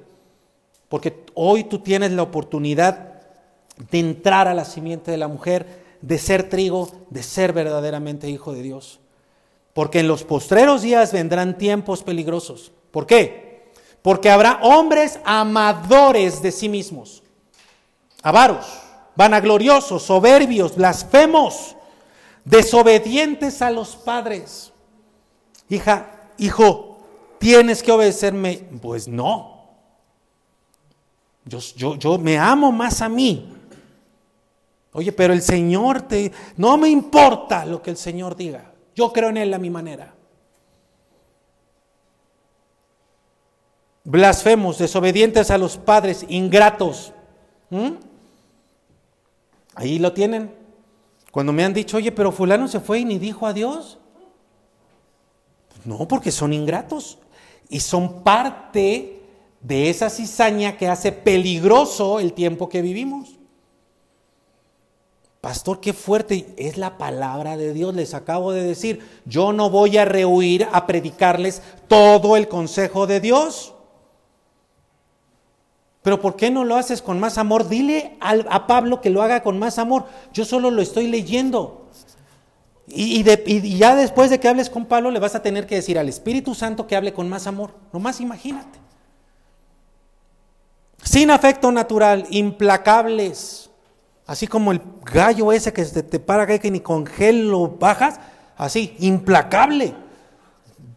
Porque hoy tú tienes la oportunidad de entrar a la simiente de la mujer, de ser trigo, de ser verdaderamente hijo de Dios. Porque en los postreros días vendrán tiempos peligrosos. ¿Por qué? Porque habrá hombres amadores de sí mismos, avaros, vanagloriosos, soberbios, blasfemos, desobedientes a los padres. Hija, hijo, tienes que obedecerme. Pues no. Yo, yo, yo me amo más a mí. Oye, pero el Señor te... No me importa lo que el Señor diga. Yo creo en Él a mi manera. blasfemos, desobedientes a los padres, ingratos. ¿Mm? Ahí lo tienen. Cuando me han dicho, oye, pero fulano se fue y ni dijo adiós. No, porque son ingratos y son parte de esa cizaña que hace peligroso el tiempo que vivimos. Pastor, qué fuerte es la palabra de Dios. Les acabo de decir, yo no voy a rehuir a predicarles todo el consejo de Dios. Pero ¿por qué no lo haces con más amor? Dile a Pablo que lo haga con más amor. Yo solo lo estoy leyendo. Y, ya después de que hables con Pablo le vas a tener que decir al Espíritu Santo que hable con más amor. Nomás imagínate. Sin afecto natural, implacables. Así como el gallo ese que se te para que ni con gel lo bajas. Así, implacable.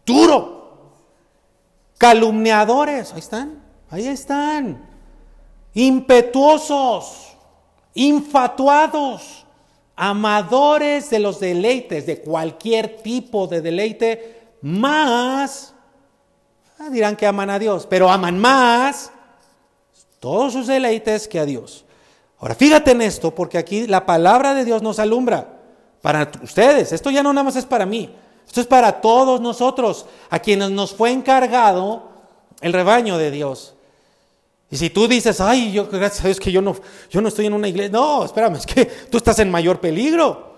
Duro. Calumniadores. Ahí están. Ahí están impetuosos, infatuados, amadores de los deleites, de cualquier tipo de deleite, más, ah, dirán que aman a Dios, pero aman más todos sus deleites que a Dios. Ahora, fíjate en esto, porque aquí la palabra de Dios nos alumbra para ustedes. Esto ya no nada más es para mí, esto es para todos nosotros, a quienes nos fue encargado el rebaño de Dios. Y si tú dices, ay, yo gracias a Dios que yo no, yo no estoy en una iglesia, no, espérame, es que tú estás en mayor peligro.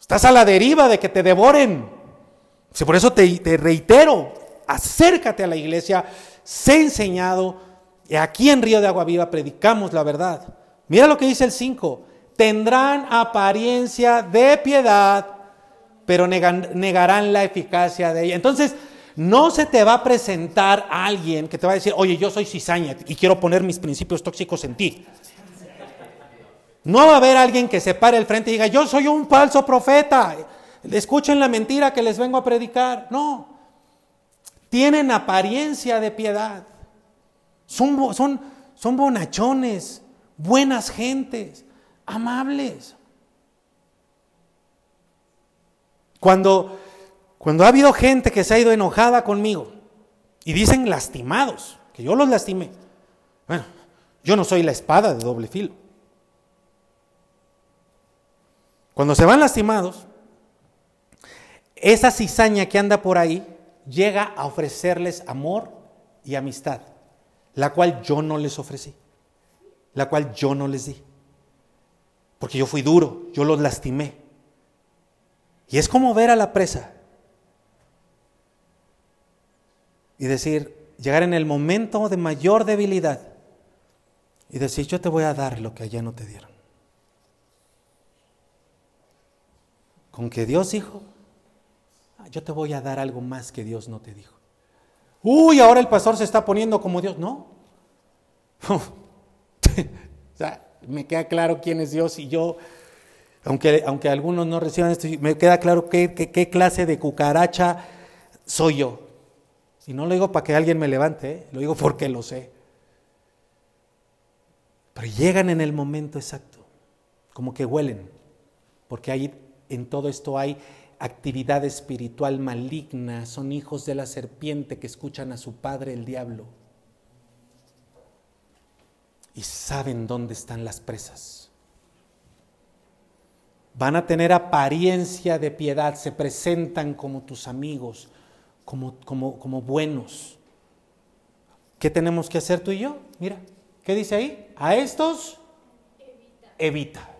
Estás a la deriva de que te devoren. Por eso te, te reitero, acércate a la iglesia, sé enseñado. Y aquí en Río de Agua Viva predicamos la verdad. Mira lo que dice el 5. Tendrán apariencia de piedad, pero negarán la eficacia de ella. Entonces, no se te va a presentar alguien que te va a decir, oye, yo soy cizaña y quiero poner mis principios tóxicos en ti. No va a haber alguien que se pare al frente y diga, yo soy un falso profeta. Escuchen la mentira que les vengo a predicar. No. Tienen apariencia de piedad. Son, son, son bonachones, buenas gentes, amables. Cuando, cuando ha habido gente que se ha ido enojada conmigo y dicen lastimados, que yo los lastimé. Bueno, yo no soy la espada de doble filo. Cuando se van lastimados, esa cizaña que anda por ahí llega a ofrecerles amor y amistad, la cual yo no les ofrecí, la cual yo no les di. Porque yo fui duro, yo los lastimé. Y es como ver a la presa y decir, llegar en el momento de mayor debilidad y decir, yo te voy a dar lo que allá no te dieron. con que Dios dijo, ah, yo te voy a dar algo más que Dios no te dijo. Uy, ahora el pastor se está poniendo como Dios. No. o sea, me queda claro quién es Dios y yo, aunque, aunque algunos no reciban esto, me queda claro qué, qué, clase de cucaracha soy yo. Y no lo digo para que alguien me levante, ¿eh? lo digo porque lo sé. Pero llegan en el momento exacto, como que huelen, porque hay en todo esto hay actividad espiritual maligna, son hijos de la serpiente que escuchan a su padre el diablo y saben dónde están las presas. Van a tener apariencia de piedad, se presentan como tus amigos, como, como, como buenos. ¿Qué tenemos que hacer tú y yo? Mira, ¿qué dice ahí? A estos evita. evita.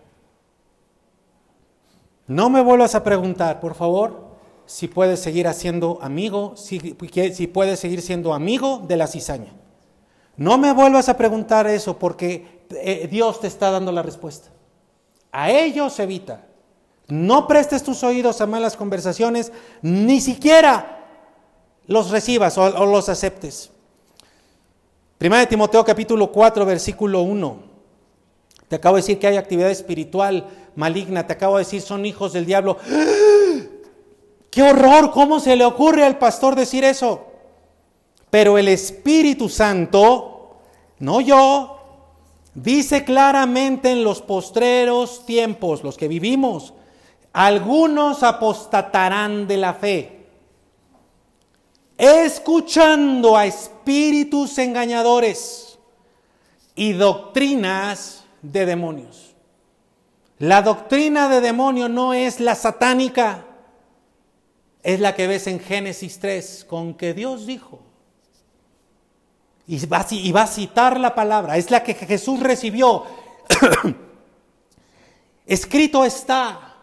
No me vuelvas a preguntar, por favor, si puedes seguir haciendo amigo, si, puedes seguir siendo amigo de la cizaña. No me vuelvas a preguntar eso porque eh, Dios te está dando la respuesta. A ellos evita. No prestes tus oídos a malas conversaciones, ni siquiera los recibas o, o los aceptes. Primera de Timoteo capítulo 4, versículo 1. Te acabo de decir que hay actividad espiritual maligna, te acabo de decir, son hijos del diablo. ¡Qué horror! ¿Cómo se le ocurre al pastor decir eso? Pero el Espíritu Santo, no yo, dice claramente en los postreros tiempos, los que vivimos, algunos apostatarán de la fe, escuchando a espíritus engañadores y doctrinas de demonios. La doctrina de demonio no es la satánica, es la que ves en Génesis 3, con que Dios dijo. Y va, y va a citar la palabra, es la que Jesús recibió. Escrito está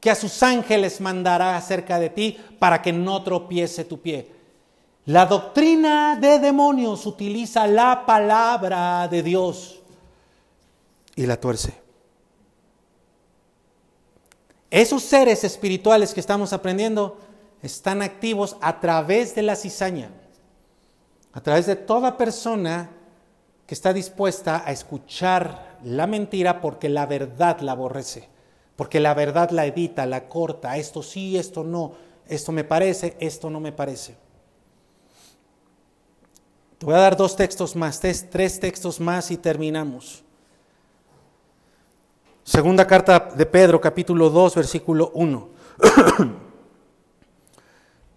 que a sus ángeles mandará acerca de ti para que no tropiece tu pie. La doctrina de demonios utiliza la palabra de Dios y la tuerce. Esos seres espirituales que estamos aprendiendo están activos a través de la cizaña, a través de toda persona que está dispuesta a escuchar la mentira porque la verdad la aborrece, porque la verdad la evita, la corta, esto sí, esto no, esto me parece, esto no me parece. Te voy a dar dos textos más, tres, textos más y terminamos. Segunda carta de Pedro, capítulo 2, versículo 1.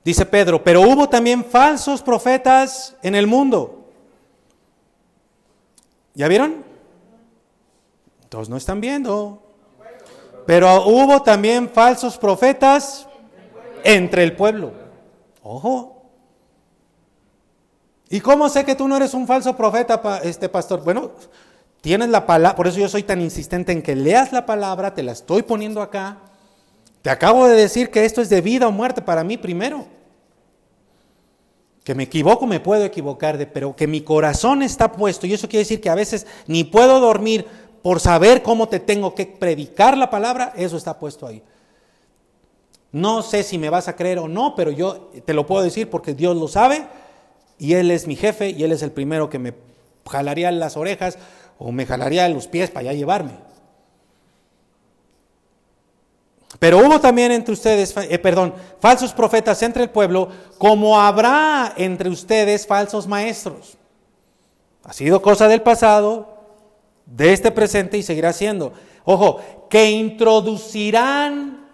Dice Pedro, pero hubo también falsos profetas en el mundo. ¿Ya vieron? Todos no están viendo. Pero hubo también falsos profetas entre el pueblo. Ojo. ¿Y cómo sé que tú no eres un falso profeta, este pastor? Bueno, Tienes la palabra, por eso yo soy tan insistente en que leas la palabra, te la estoy poniendo acá, Te acabo de decir que esto es de vida o muerte para mí primero. Que me equivoco, me puedo equivocar, pero que mi corazón está puesto. Y eso quiere decir que a veces ni puedo dormir por saber cómo te tengo que predicar la palabra, eso está puesto ahí. No sé si me vas a creer o no, pero yo te lo puedo decir porque Dios lo sabe y Él es mi jefe y Él es el primero que me jalaría las orejas o me jalaría los pies para ya llevarme. Pero hubo también entre ustedes, eh, perdón, falsos profetas entre el pueblo, como habrá entre ustedes falsos maestros. Ha sido cosa del pasado, de este presente y seguirá siendo. Ojo, que introducirán,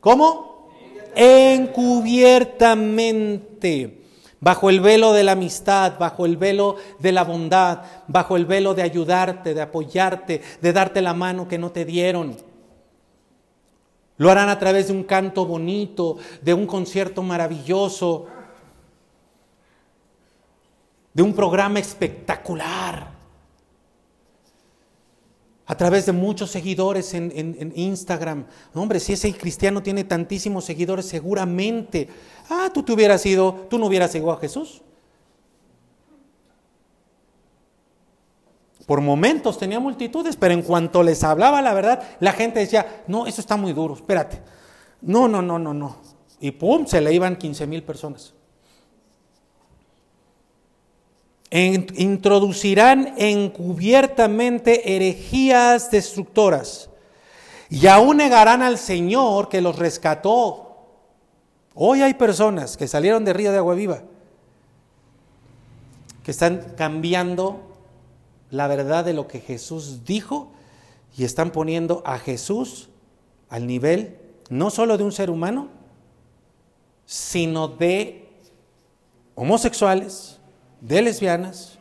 ¿cómo? Encubiertamente, bajo el velo de la amistad, bajo el velo de la bondad, bajo el velo de ayudarte, de apoyarte, de darte la mano que no te dieron. Lo harán a través de un canto bonito, de un concierto maravilloso, de un programa espectacular a través de muchos seguidores en, Instagram. hombre, si ese cristiano tiene tantísimos seguidores, seguramente, ah, tú te hubieras ido, tú no hubieras seguido a Jesús. Por momentos tenía multitudes, pero en cuanto les hablaba la verdad, la gente decía, no, eso está muy duro, espérate. No, no, no, no, no. Y pum, se le iban 15 mil personas. Introducirán encubiertamente herejías destructoras y aún negarán al Señor que los rescató. Hoy hay personas que salieron de Río de Agua Viva que están cambiando la verdad de lo que Jesús dijo y están poniendo a Jesús al nivel no solo de un ser humano, sino de homosexuales, de lesbianas.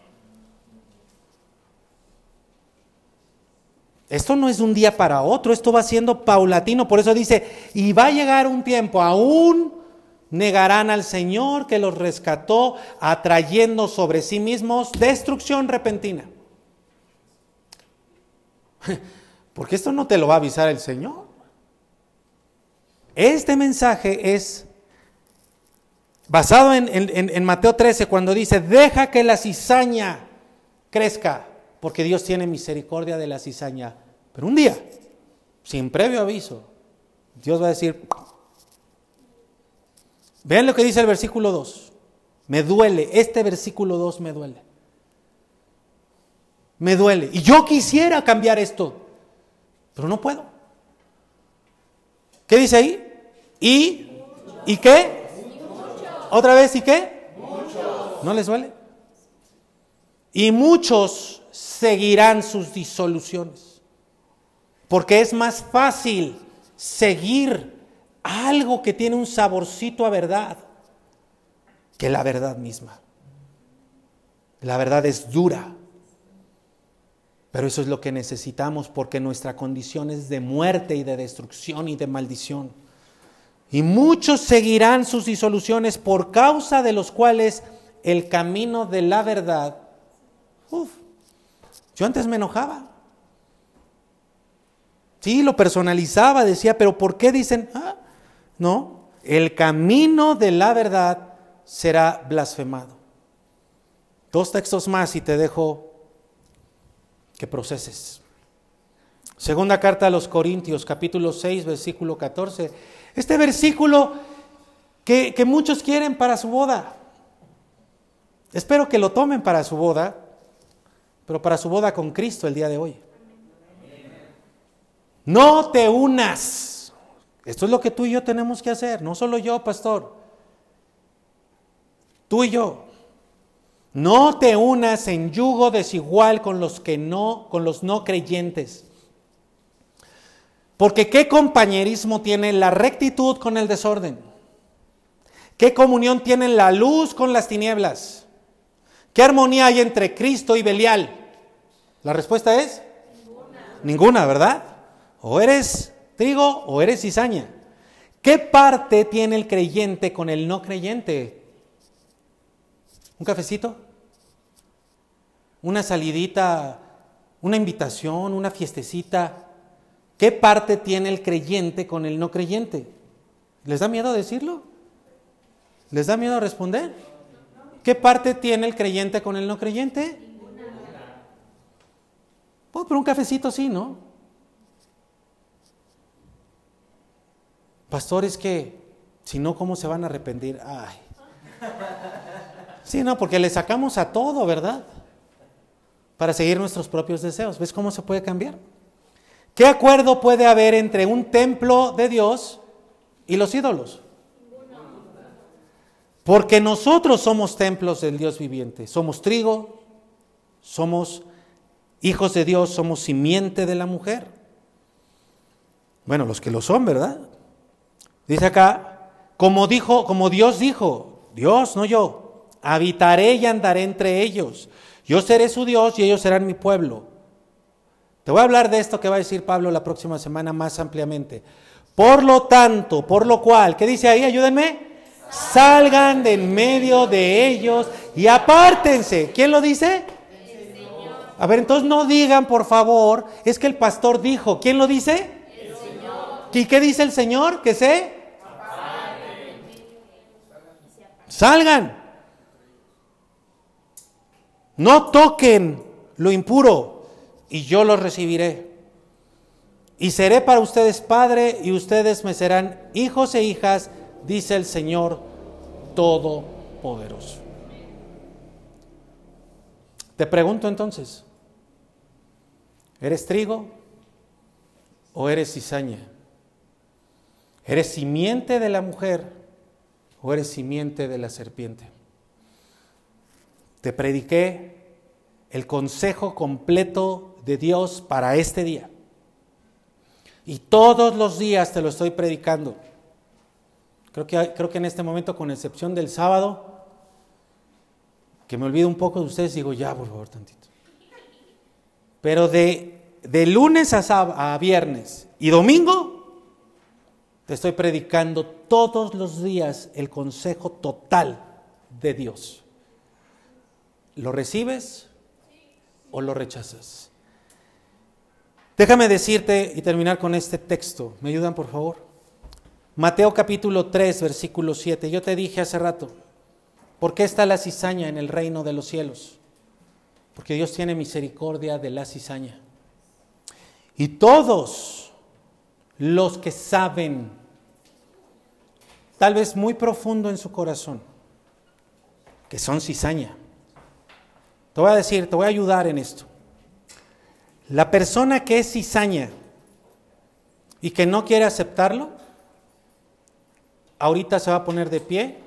Esto no es un día para otro, esto va siendo paulatino. Por eso dice, y va a llegar un tiempo, aún negarán al Señor que los rescató, atrayendo sobre sí mismos destrucción repentina. Porque esto no te lo va a avisar el Señor. Este mensaje es Basado en, Mateo 13, cuando dice, deja que la cizaña crezca, porque Dios tiene misericordia de la cizaña. Pero un día, sin previo aviso, Dios va a decir, vean lo que dice el versículo 2, me duele, este versículo 2 me duele. Me duele. Y yo quisiera cambiar esto, pero no puedo. ¿Qué dice ahí? ¿Y? ¿Y qué? ¿Otra vez y qué? Muchos. ¿No les duele? Y muchos seguirán sus disoluciones. Porque es más fácil seguir algo que tiene un saborcito a verdad que la verdad misma. La verdad es dura. Pero eso es lo que necesitamos porque nuestra condición es de muerte y de destrucción y de maldición. Y muchos seguirán sus disoluciones por causa de los cuales el camino de la verdad. Uf, yo antes me enojaba. Sí, lo personalizaba, decía, pero ¿por qué dicen? Ah, no, el camino de la verdad será blasfemado. Dos textos más y te dejo que proceses. Segunda carta a los Corintios, capítulo 6, versículo 14. Este versículo que, muchos quieren para su boda. Espero que lo tomen para su boda, pero para su boda con Cristo el día de hoy. No te unas. Esto es lo que tú y yo tenemos que hacer, no solo yo, pastor. Tú y yo. No te unas en yugo desigual con los que no, con los no creyentes. Porque ¿qué compañerismo tiene la rectitud con el desorden? ¿Qué comunión tiene la luz con las tinieblas? ¿Qué armonía hay entre Cristo y Belial? La respuesta es ninguna, ninguna ¿verdad? O eres trigo o eres cizaña. ¿Qué parte tiene el creyente con el no creyente? ¿Un cafecito? ¿Una salidita? ¿Una invitación? ¿Una fiestecita? ¿Qué parte tiene el creyente con el no creyente? ¿Les da miedo decirlo? ¿Les da miedo responder? ¿Qué parte tiene el creyente con el no creyente? Pues por un cafecito sí, ¿no? Pastores que, si no, ¿cómo se van a arrepentir? Ay. Sí, no, porque le sacamos a todo, ¿verdad? Para seguir nuestros propios deseos. ¿Ves cómo se puede cambiar? ¿Qué acuerdo puede haber entre un templo de Dios y los ídolos? Porque nosotros somos templos del Dios viviente. Somos trigo, somos hijos de Dios, somos simiente de la mujer. Bueno, los que lo son, ¿verdad? Dice acá, como dijo, como Dios dijo, Dios, no yo, habitaré y andaré entre ellos. Yo seré su Dios y ellos serán mi pueblo. Te voy a hablar de esto que va a decir Pablo la próxima semana más ampliamente. Por lo tanto, por lo cual, ¿qué dice ahí? Ayúdenme. Salgan de en medio de ellos y apártense. ¿Quién lo dice? A ver, entonces no digan, por favor, es que el pastor dijo. ¿Quién lo dice? El Señor. ¿Y qué dice el Señor? Que se salgan. No toquen lo impuro y yo los recibiré. Y seré para ustedes padre y ustedes me serán hijos e hijas, dice el Señor Todopoderoso. Te pregunto entonces, ¿eres trigo o eres cizaña? ¿Eres simiente de la mujer o eres simiente de la serpiente? Te prediqué el consejo completo de Dios para este día. Y todos los días te lo estoy predicando. Creo que, creo que en este momento, con excepción del sábado, que me olvido un poco de ustedes, digo, ya, por favor, tantito. Pero de, de lunes a, a viernes y domingo, te estoy predicando todos los días el consejo total de Dios. ¿Lo recibes o lo rechazas? Déjame decirte y terminar con este texto. ¿Me ayudan, por favor? Mateo capítulo 3, versículo 7. Yo te dije hace rato, ¿por qué está la cizaña en el reino de los cielos? Porque Dios tiene misericordia de la cizaña. Y todos los que saben, tal vez muy profundo en su corazón, que son cizaña. Te voy a decir, te voy a ayudar en esto. La persona que es cizaña y que no quiere aceptarlo, ahorita se va a poner de pie,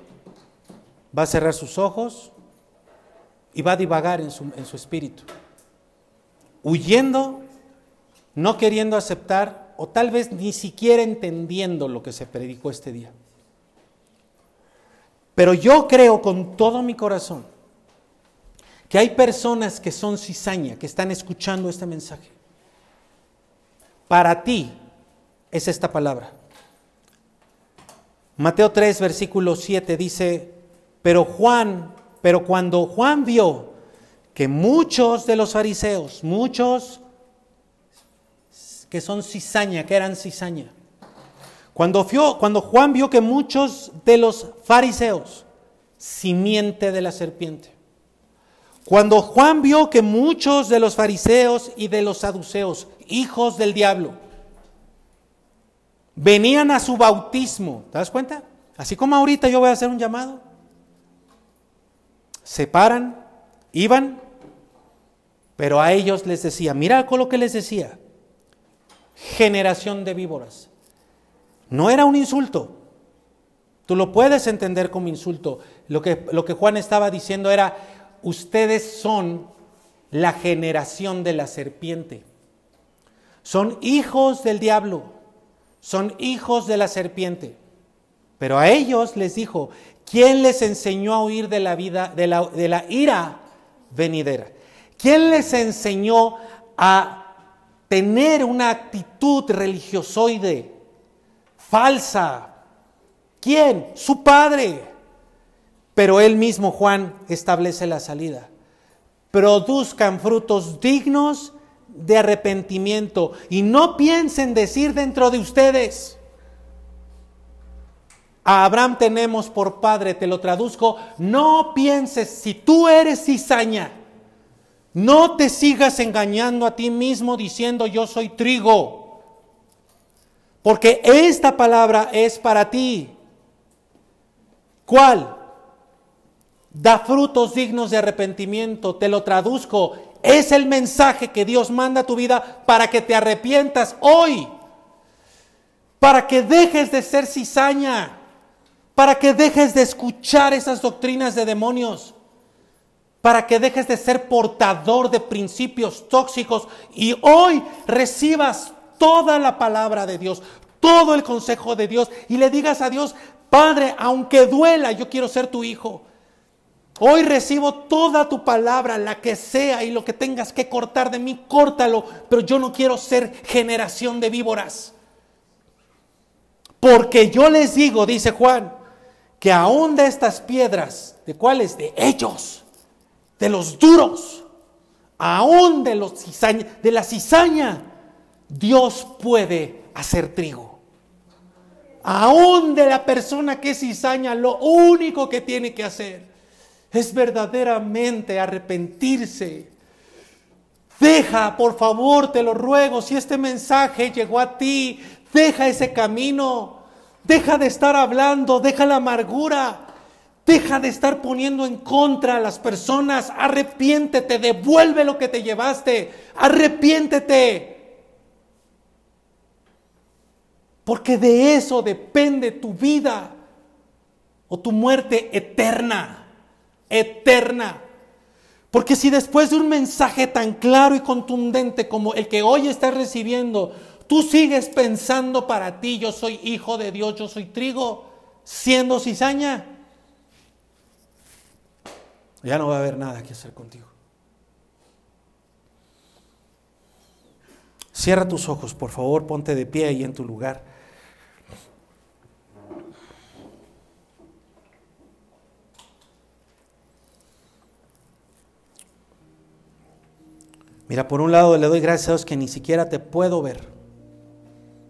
va a cerrar sus ojos y va a divagar en su, en su espíritu, huyendo, no queriendo aceptar o tal vez ni siquiera entendiendo lo que se predicó este día. Pero yo creo con todo mi corazón que hay personas que son cizaña, que están escuchando este mensaje. Para ti es esta palabra. Mateo 3, versículo 7 dice, pero Juan, pero cuando Juan vio que muchos de los fariseos, muchos que son cizaña, que eran cizaña, cuando, cuando Juan vio que muchos de los fariseos, simiente de la serpiente, cuando Juan vio que muchos de los fariseos y de los saduceos, hijos del diablo, venían a su bautismo, ¿te das cuenta? Así como ahorita yo voy a hacer un llamado. Se paran, iban, pero a ellos les decía, mira con lo que les decía, generación de víboras. No era un insulto, tú lo puedes entender como insulto. Lo que, lo que Juan estaba diciendo era, ustedes son la generación de la serpiente. Son hijos del diablo, son hijos de la serpiente. Pero a ellos les dijo, ¿quién les enseñó a huir de la vida, de la, ira venidera? ¿Quién les enseñó a tener una actitud religiosoide, falsa? ¿Quién? Su padre. Pero él mismo, Juan, establece la salida. Produzcan frutos dignos de arrepentimiento. Y no piensen decir dentro de ustedes, a Abraham tenemos por padre, te lo traduzco, no pienses, si tú eres cizaña, no te sigas engañando a ti mismo diciendo yo soy trigo, porque esta palabra es para ti. ¿Cuál? Da frutos dignos de arrepentimiento, te lo traduzco, es el mensaje que Dios manda a tu vida para que te arrepientas hoy. Para que dejes de ser cizaña. Para que dejes de escuchar esas doctrinas de demonios. Para que dejes de ser portador de principios tóxicos y hoy recibas toda la palabra de Dios, todo el consejo de Dios y le digas a Dios, Padre, aunque duela, yo quiero ser tu hijo. Hoy recibo toda tu palabra, la que sea, y lo que tengas que cortar de mí, córtalo, pero yo no quiero ser generación de víboras. Porque yo les digo, dice Juan, que aún de estas piedras, ¿de cuáles? De ellos, de los duros, aún de, los de la cizaña, Dios puede hacer trigo. Aún de la persona que es cizaña, lo único que tiene que hacer es verdaderamente arrepentirse. Deja, por favor, te lo ruego, si este mensaje llegó a ti, deja ese camino. Deja de estar hablando, deja la amargura. Deja de estar poniendo en contra a las personas. Arrepiéntete, devuelve lo que te llevaste. Arrepiéntete. Porque de eso depende tu vida o tu muerte eterna eterna. Porque si después de un mensaje tan claro y contundente como el que hoy estás recibiendo, tú sigues pensando para ti, yo soy hijo de Dios, yo soy trigo, siendo cizaña, ya no va a haber nada que hacer contigo. Cierra tus ojos, por favor, ponte de pie ahí en tu lugar. Mira, por un lado le doy gracias a Dios que ni siquiera te puedo ver.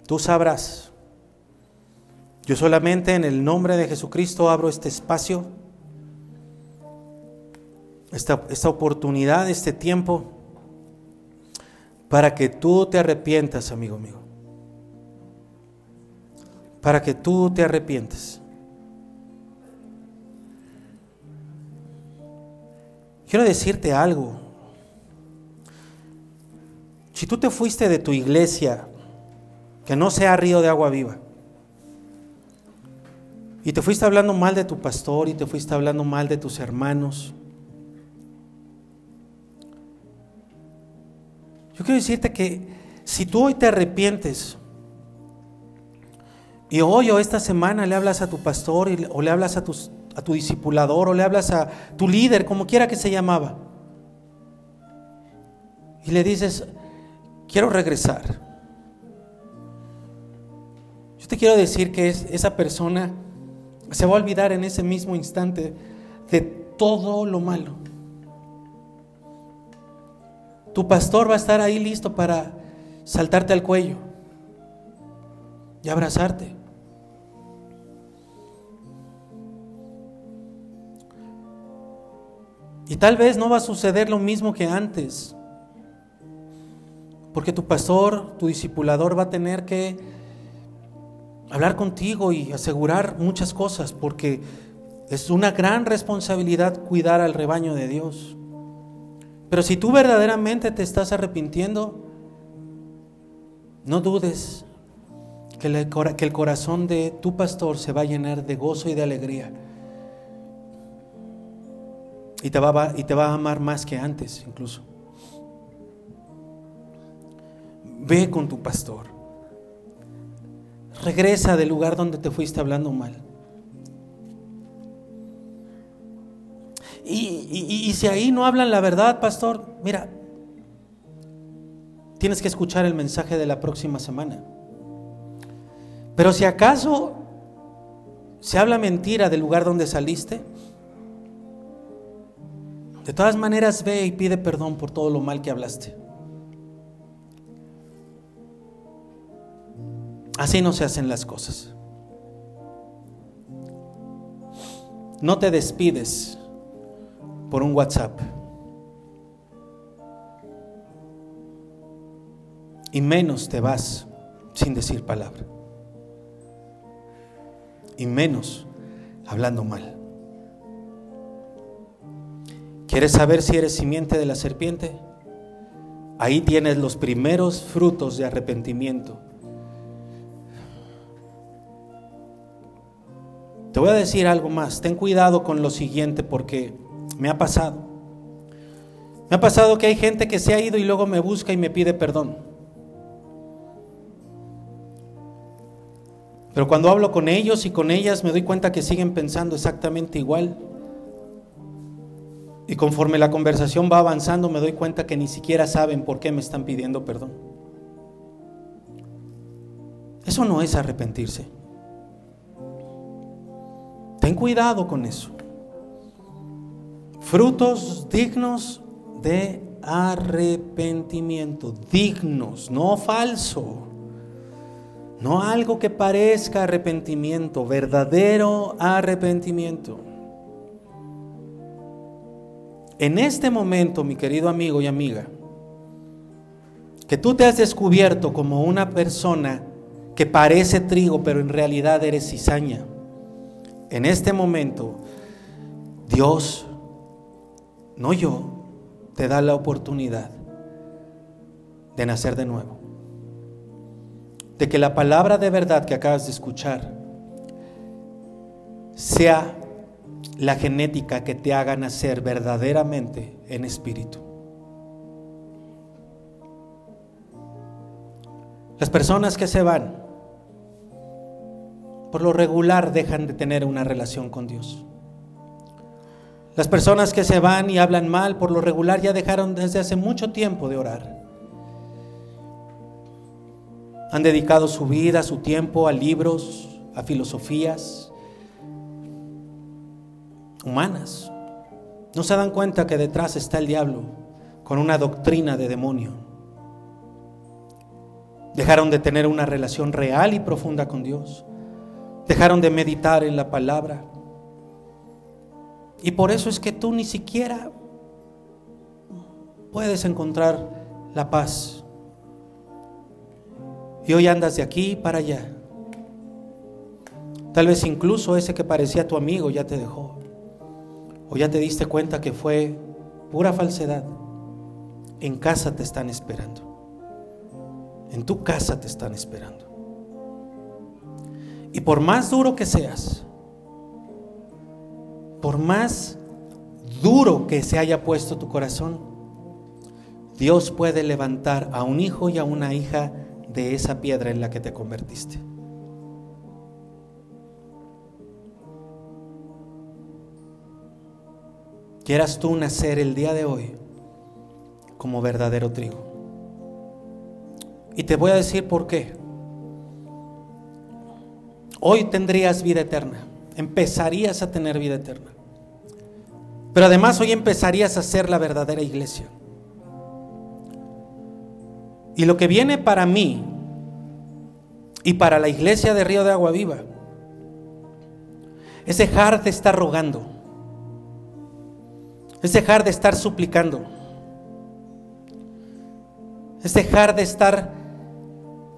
Tú sabrás. Yo solamente en el nombre de Jesucristo abro este espacio, esta, oportunidad, este tiempo, para que tú te arrepientas, amigo mío. Para que tú te arrepientes. Quiero decirte algo. Si tú te fuiste de tu iglesia, que no sea río de agua viva, y te fuiste hablando mal de tu pastor y te fuiste hablando mal de tus hermanos, yo quiero decirte que si tú hoy te arrepientes, y hoy o esta semana le hablas a tu pastor o le hablas a, tu discipulador o le hablas a tu líder, como quiera que se llamaba, y le dices, quiero regresar. Yo te quiero decir que esa persona se va a olvidar en ese mismo instante de todo lo malo. Tu pastor va a estar ahí listo para saltarte al cuello y abrazarte. Y tal vez no va a suceder lo mismo que antes. Porque tu pastor, tu discipulador va a tener que hablar contigo y asegurar muchas cosas, porque es una gran responsabilidad cuidar al rebaño de Dios. Pero si tú verdaderamente te estás arrepintiendo, no dudes que, el corazón de tu pastor se va a llenar de gozo y de alegría. Y te va, y te va a amar más que antes incluso. Ve con tu pastor. Regresa del lugar donde te fuiste hablando mal. Y, si ahí no hablan la verdad, pastor, mira, tienes que escuchar el mensaje de la próxima semana. Pero si acaso se habla mentira del lugar donde saliste, de todas maneras ve y pide perdón por todo lo mal que hablaste. Así no se hacen las cosas. No te despides por un WhatsApp. Y menos te vas sin decir palabra. Y menos hablando mal. ¿Quieres saber si eres simiente de la serpiente? Ahí tienes los primeros frutos de arrepentimiento. Te voy a decir algo más. Ten cuidado con lo siguiente porque me ha pasado. Me ha pasado que hay gente que se ha ido y luego me busca y me pide perdón. Pero cuando hablo con ellos y con ellas me doy cuenta que siguen pensando exactamente igual. Y conforme la conversación va avanzando me doy cuenta que ni siquiera saben por qué me están pidiendo perdón. Eso no es arrepentirse. Ten cuidado con eso. Frutos dignos de arrepentimiento, dignos, no falso. No algo que parezca arrepentimiento, verdadero arrepentimiento. En este momento, mi querido amigo y amiga, que tú te has descubierto como una persona que parece trigo, pero en realidad eres cizaña. En este momento, Dios, no yo, te da la oportunidad de nacer de nuevo de que la palabra de verdad que acabas de escuchar sea la genética que te haga nacer verdaderamente en espíritu. Las personas que se van, por lo regular, dejan de tener una relación con Dios. Las personas que se van y hablan mal, por lo regular, ya dejaron desde hace mucho tiempo de orar. Han dedicado su vida, su tiempo a libros, a filosofías humanas. No se dan cuenta que detrás está el diablo con una doctrina de demonio. Dejaron de tener una relación real y profunda con Dios. Dejaron de meditar en la palabra. Y por eso es que tú ni siquiera puedes encontrar la paz y hoy andas de aquí para allá. Tal vez incluso ese que parecía tu amigo ya te dejó. O ya te diste cuenta que fue pura falsedad. En casa te están esperando. En tu casa te están esperando. Y por más duro que seas, por más duro que se haya puesto tu corazón, Dios puede levantar a un hijo y a una hija de esa piedra en la que te convertiste. Quieras tú nacer el día de hoy como verdadero trigo. Y te voy a decir por qué. Hoy tendrías vida eterna, empezarías a tener vida eterna. Pero además hoy empezarías a ser la verdadera iglesia. Y lo que viene para mí y para la iglesia de Río de Agua Viva es dejar de estar rogando, es dejar de estar suplicando, es dejar de estar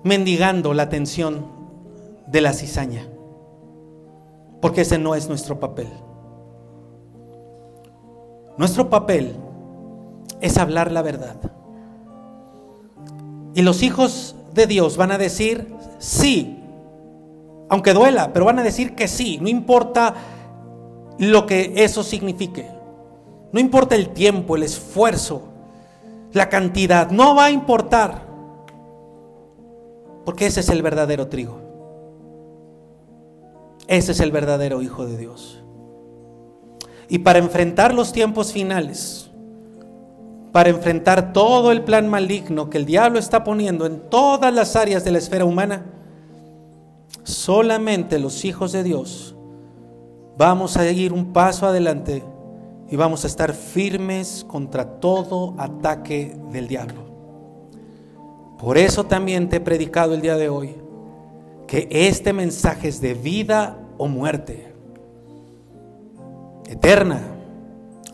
mendigando la atención de la cizaña, porque ese no es nuestro papel. Nuestro papel es hablar la verdad. Y los hijos de Dios van a decir sí, aunque duela, pero van a decir que sí, no importa lo que eso signifique. No importa el tiempo, el esfuerzo, la cantidad, no va a importar. Porque ese es el verdadero trigo. Ese es el verdadero Hijo de Dios. Y para enfrentar los tiempos finales, para enfrentar todo el plan maligno que el diablo está poniendo en todas las áreas de la esfera humana, solamente los hijos de Dios vamos a ir un paso adelante y vamos a estar firmes contra todo ataque del diablo. Por eso también te he predicado el día de hoy que este mensaje es de vida o muerte, eterna,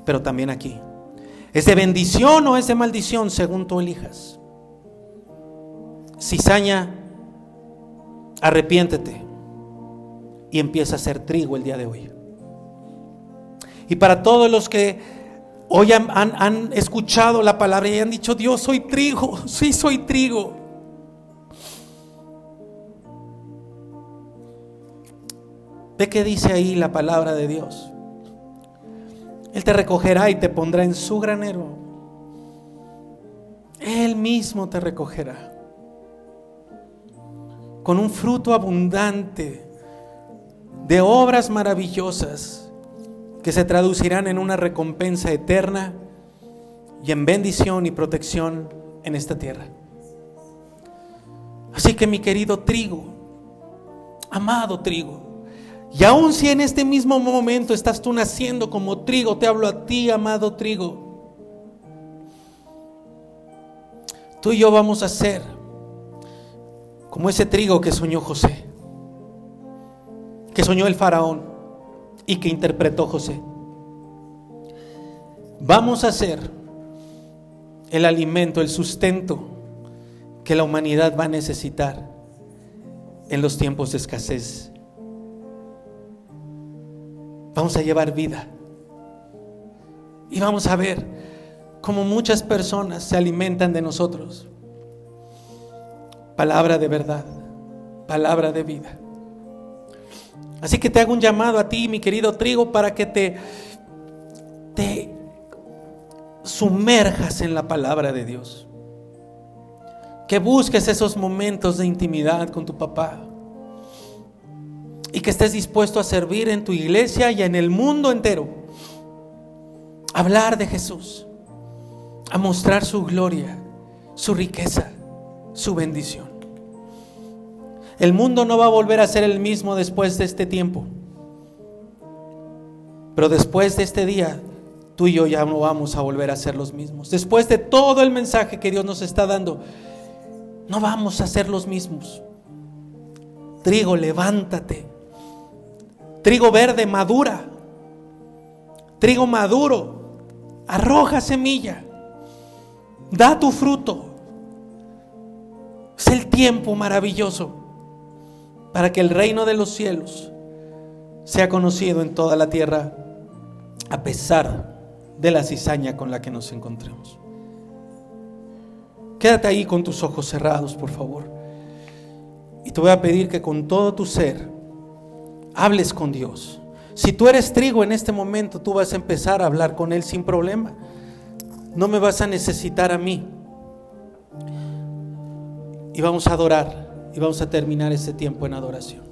pero también aquí. ¿Es de bendición o es de maldición según tú elijas? Cizaña, arrepiéntete y empieza a ser trigo el día de hoy. Y para todos los que hoy han, han, escuchado la palabra y han dicho, Dios, soy trigo, sí soy trigo. Ve que dice ahí la palabra de Dios. Él te recogerá y te pondrá en su granero. Él mismo te recogerá. Con un fruto abundante de obras maravillosas que se traducirán en una recompensa eterna y en bendición y protección en esta tierra. Así que mi querido trigo, amado trigo, y aun si en este mismo momento estás tú naciendo como trigo, te hablo a ti, amado trigo. Tú y yo vamos a ser como ese trigo que soñó José, que soñó el faraón y que interpretó José. Vamos a ser el alimento, el sustento que la humanidad va a necesitar en los tiempos de escasez vamos a llevar vida. Y vamos a ver cómo muchas personas se alimentan de nosotros. Palabra de verdad, palabra de vida. Así que te hago un llamado a ti, mi querido trigo, para que te, te sumerjas en la palabra de Dios. Que busques esos momentos de intimidad con tu papá y que estés dispuesto a servir en tu iglesia y en el mundo entero. Hablar de Jesús, a mostrar su gloria, su riqueza, su bendición. El mundo no va a volver a ser el mismo después de este tiempo. Pero después de este día, tú y yo ya no vamos a volver a ser los mismos. Después de todo el mensaje que Dios nos está dando, no vamos a ser los mismos. Trigo, levántate. Trigo verde madura. Trigo maduro. Arroja semilla. Da tu fruto. Es el tiempo maravilloso para que el reino de los cielos sea conocido en toda la tierra a pesar de la cizaña con la que nos encontremos. Quédate ahí con tus ojos cerrados, por favor. Y te voy a pedir que con todo tu ser hables con Dios. Si tú eres trigo en este momento, tú vas a empezar a hablar con Él sin problema. No me vas a necesitar a mí. Y vamos a adorar y vamos a terminar ese tiempo en adoración.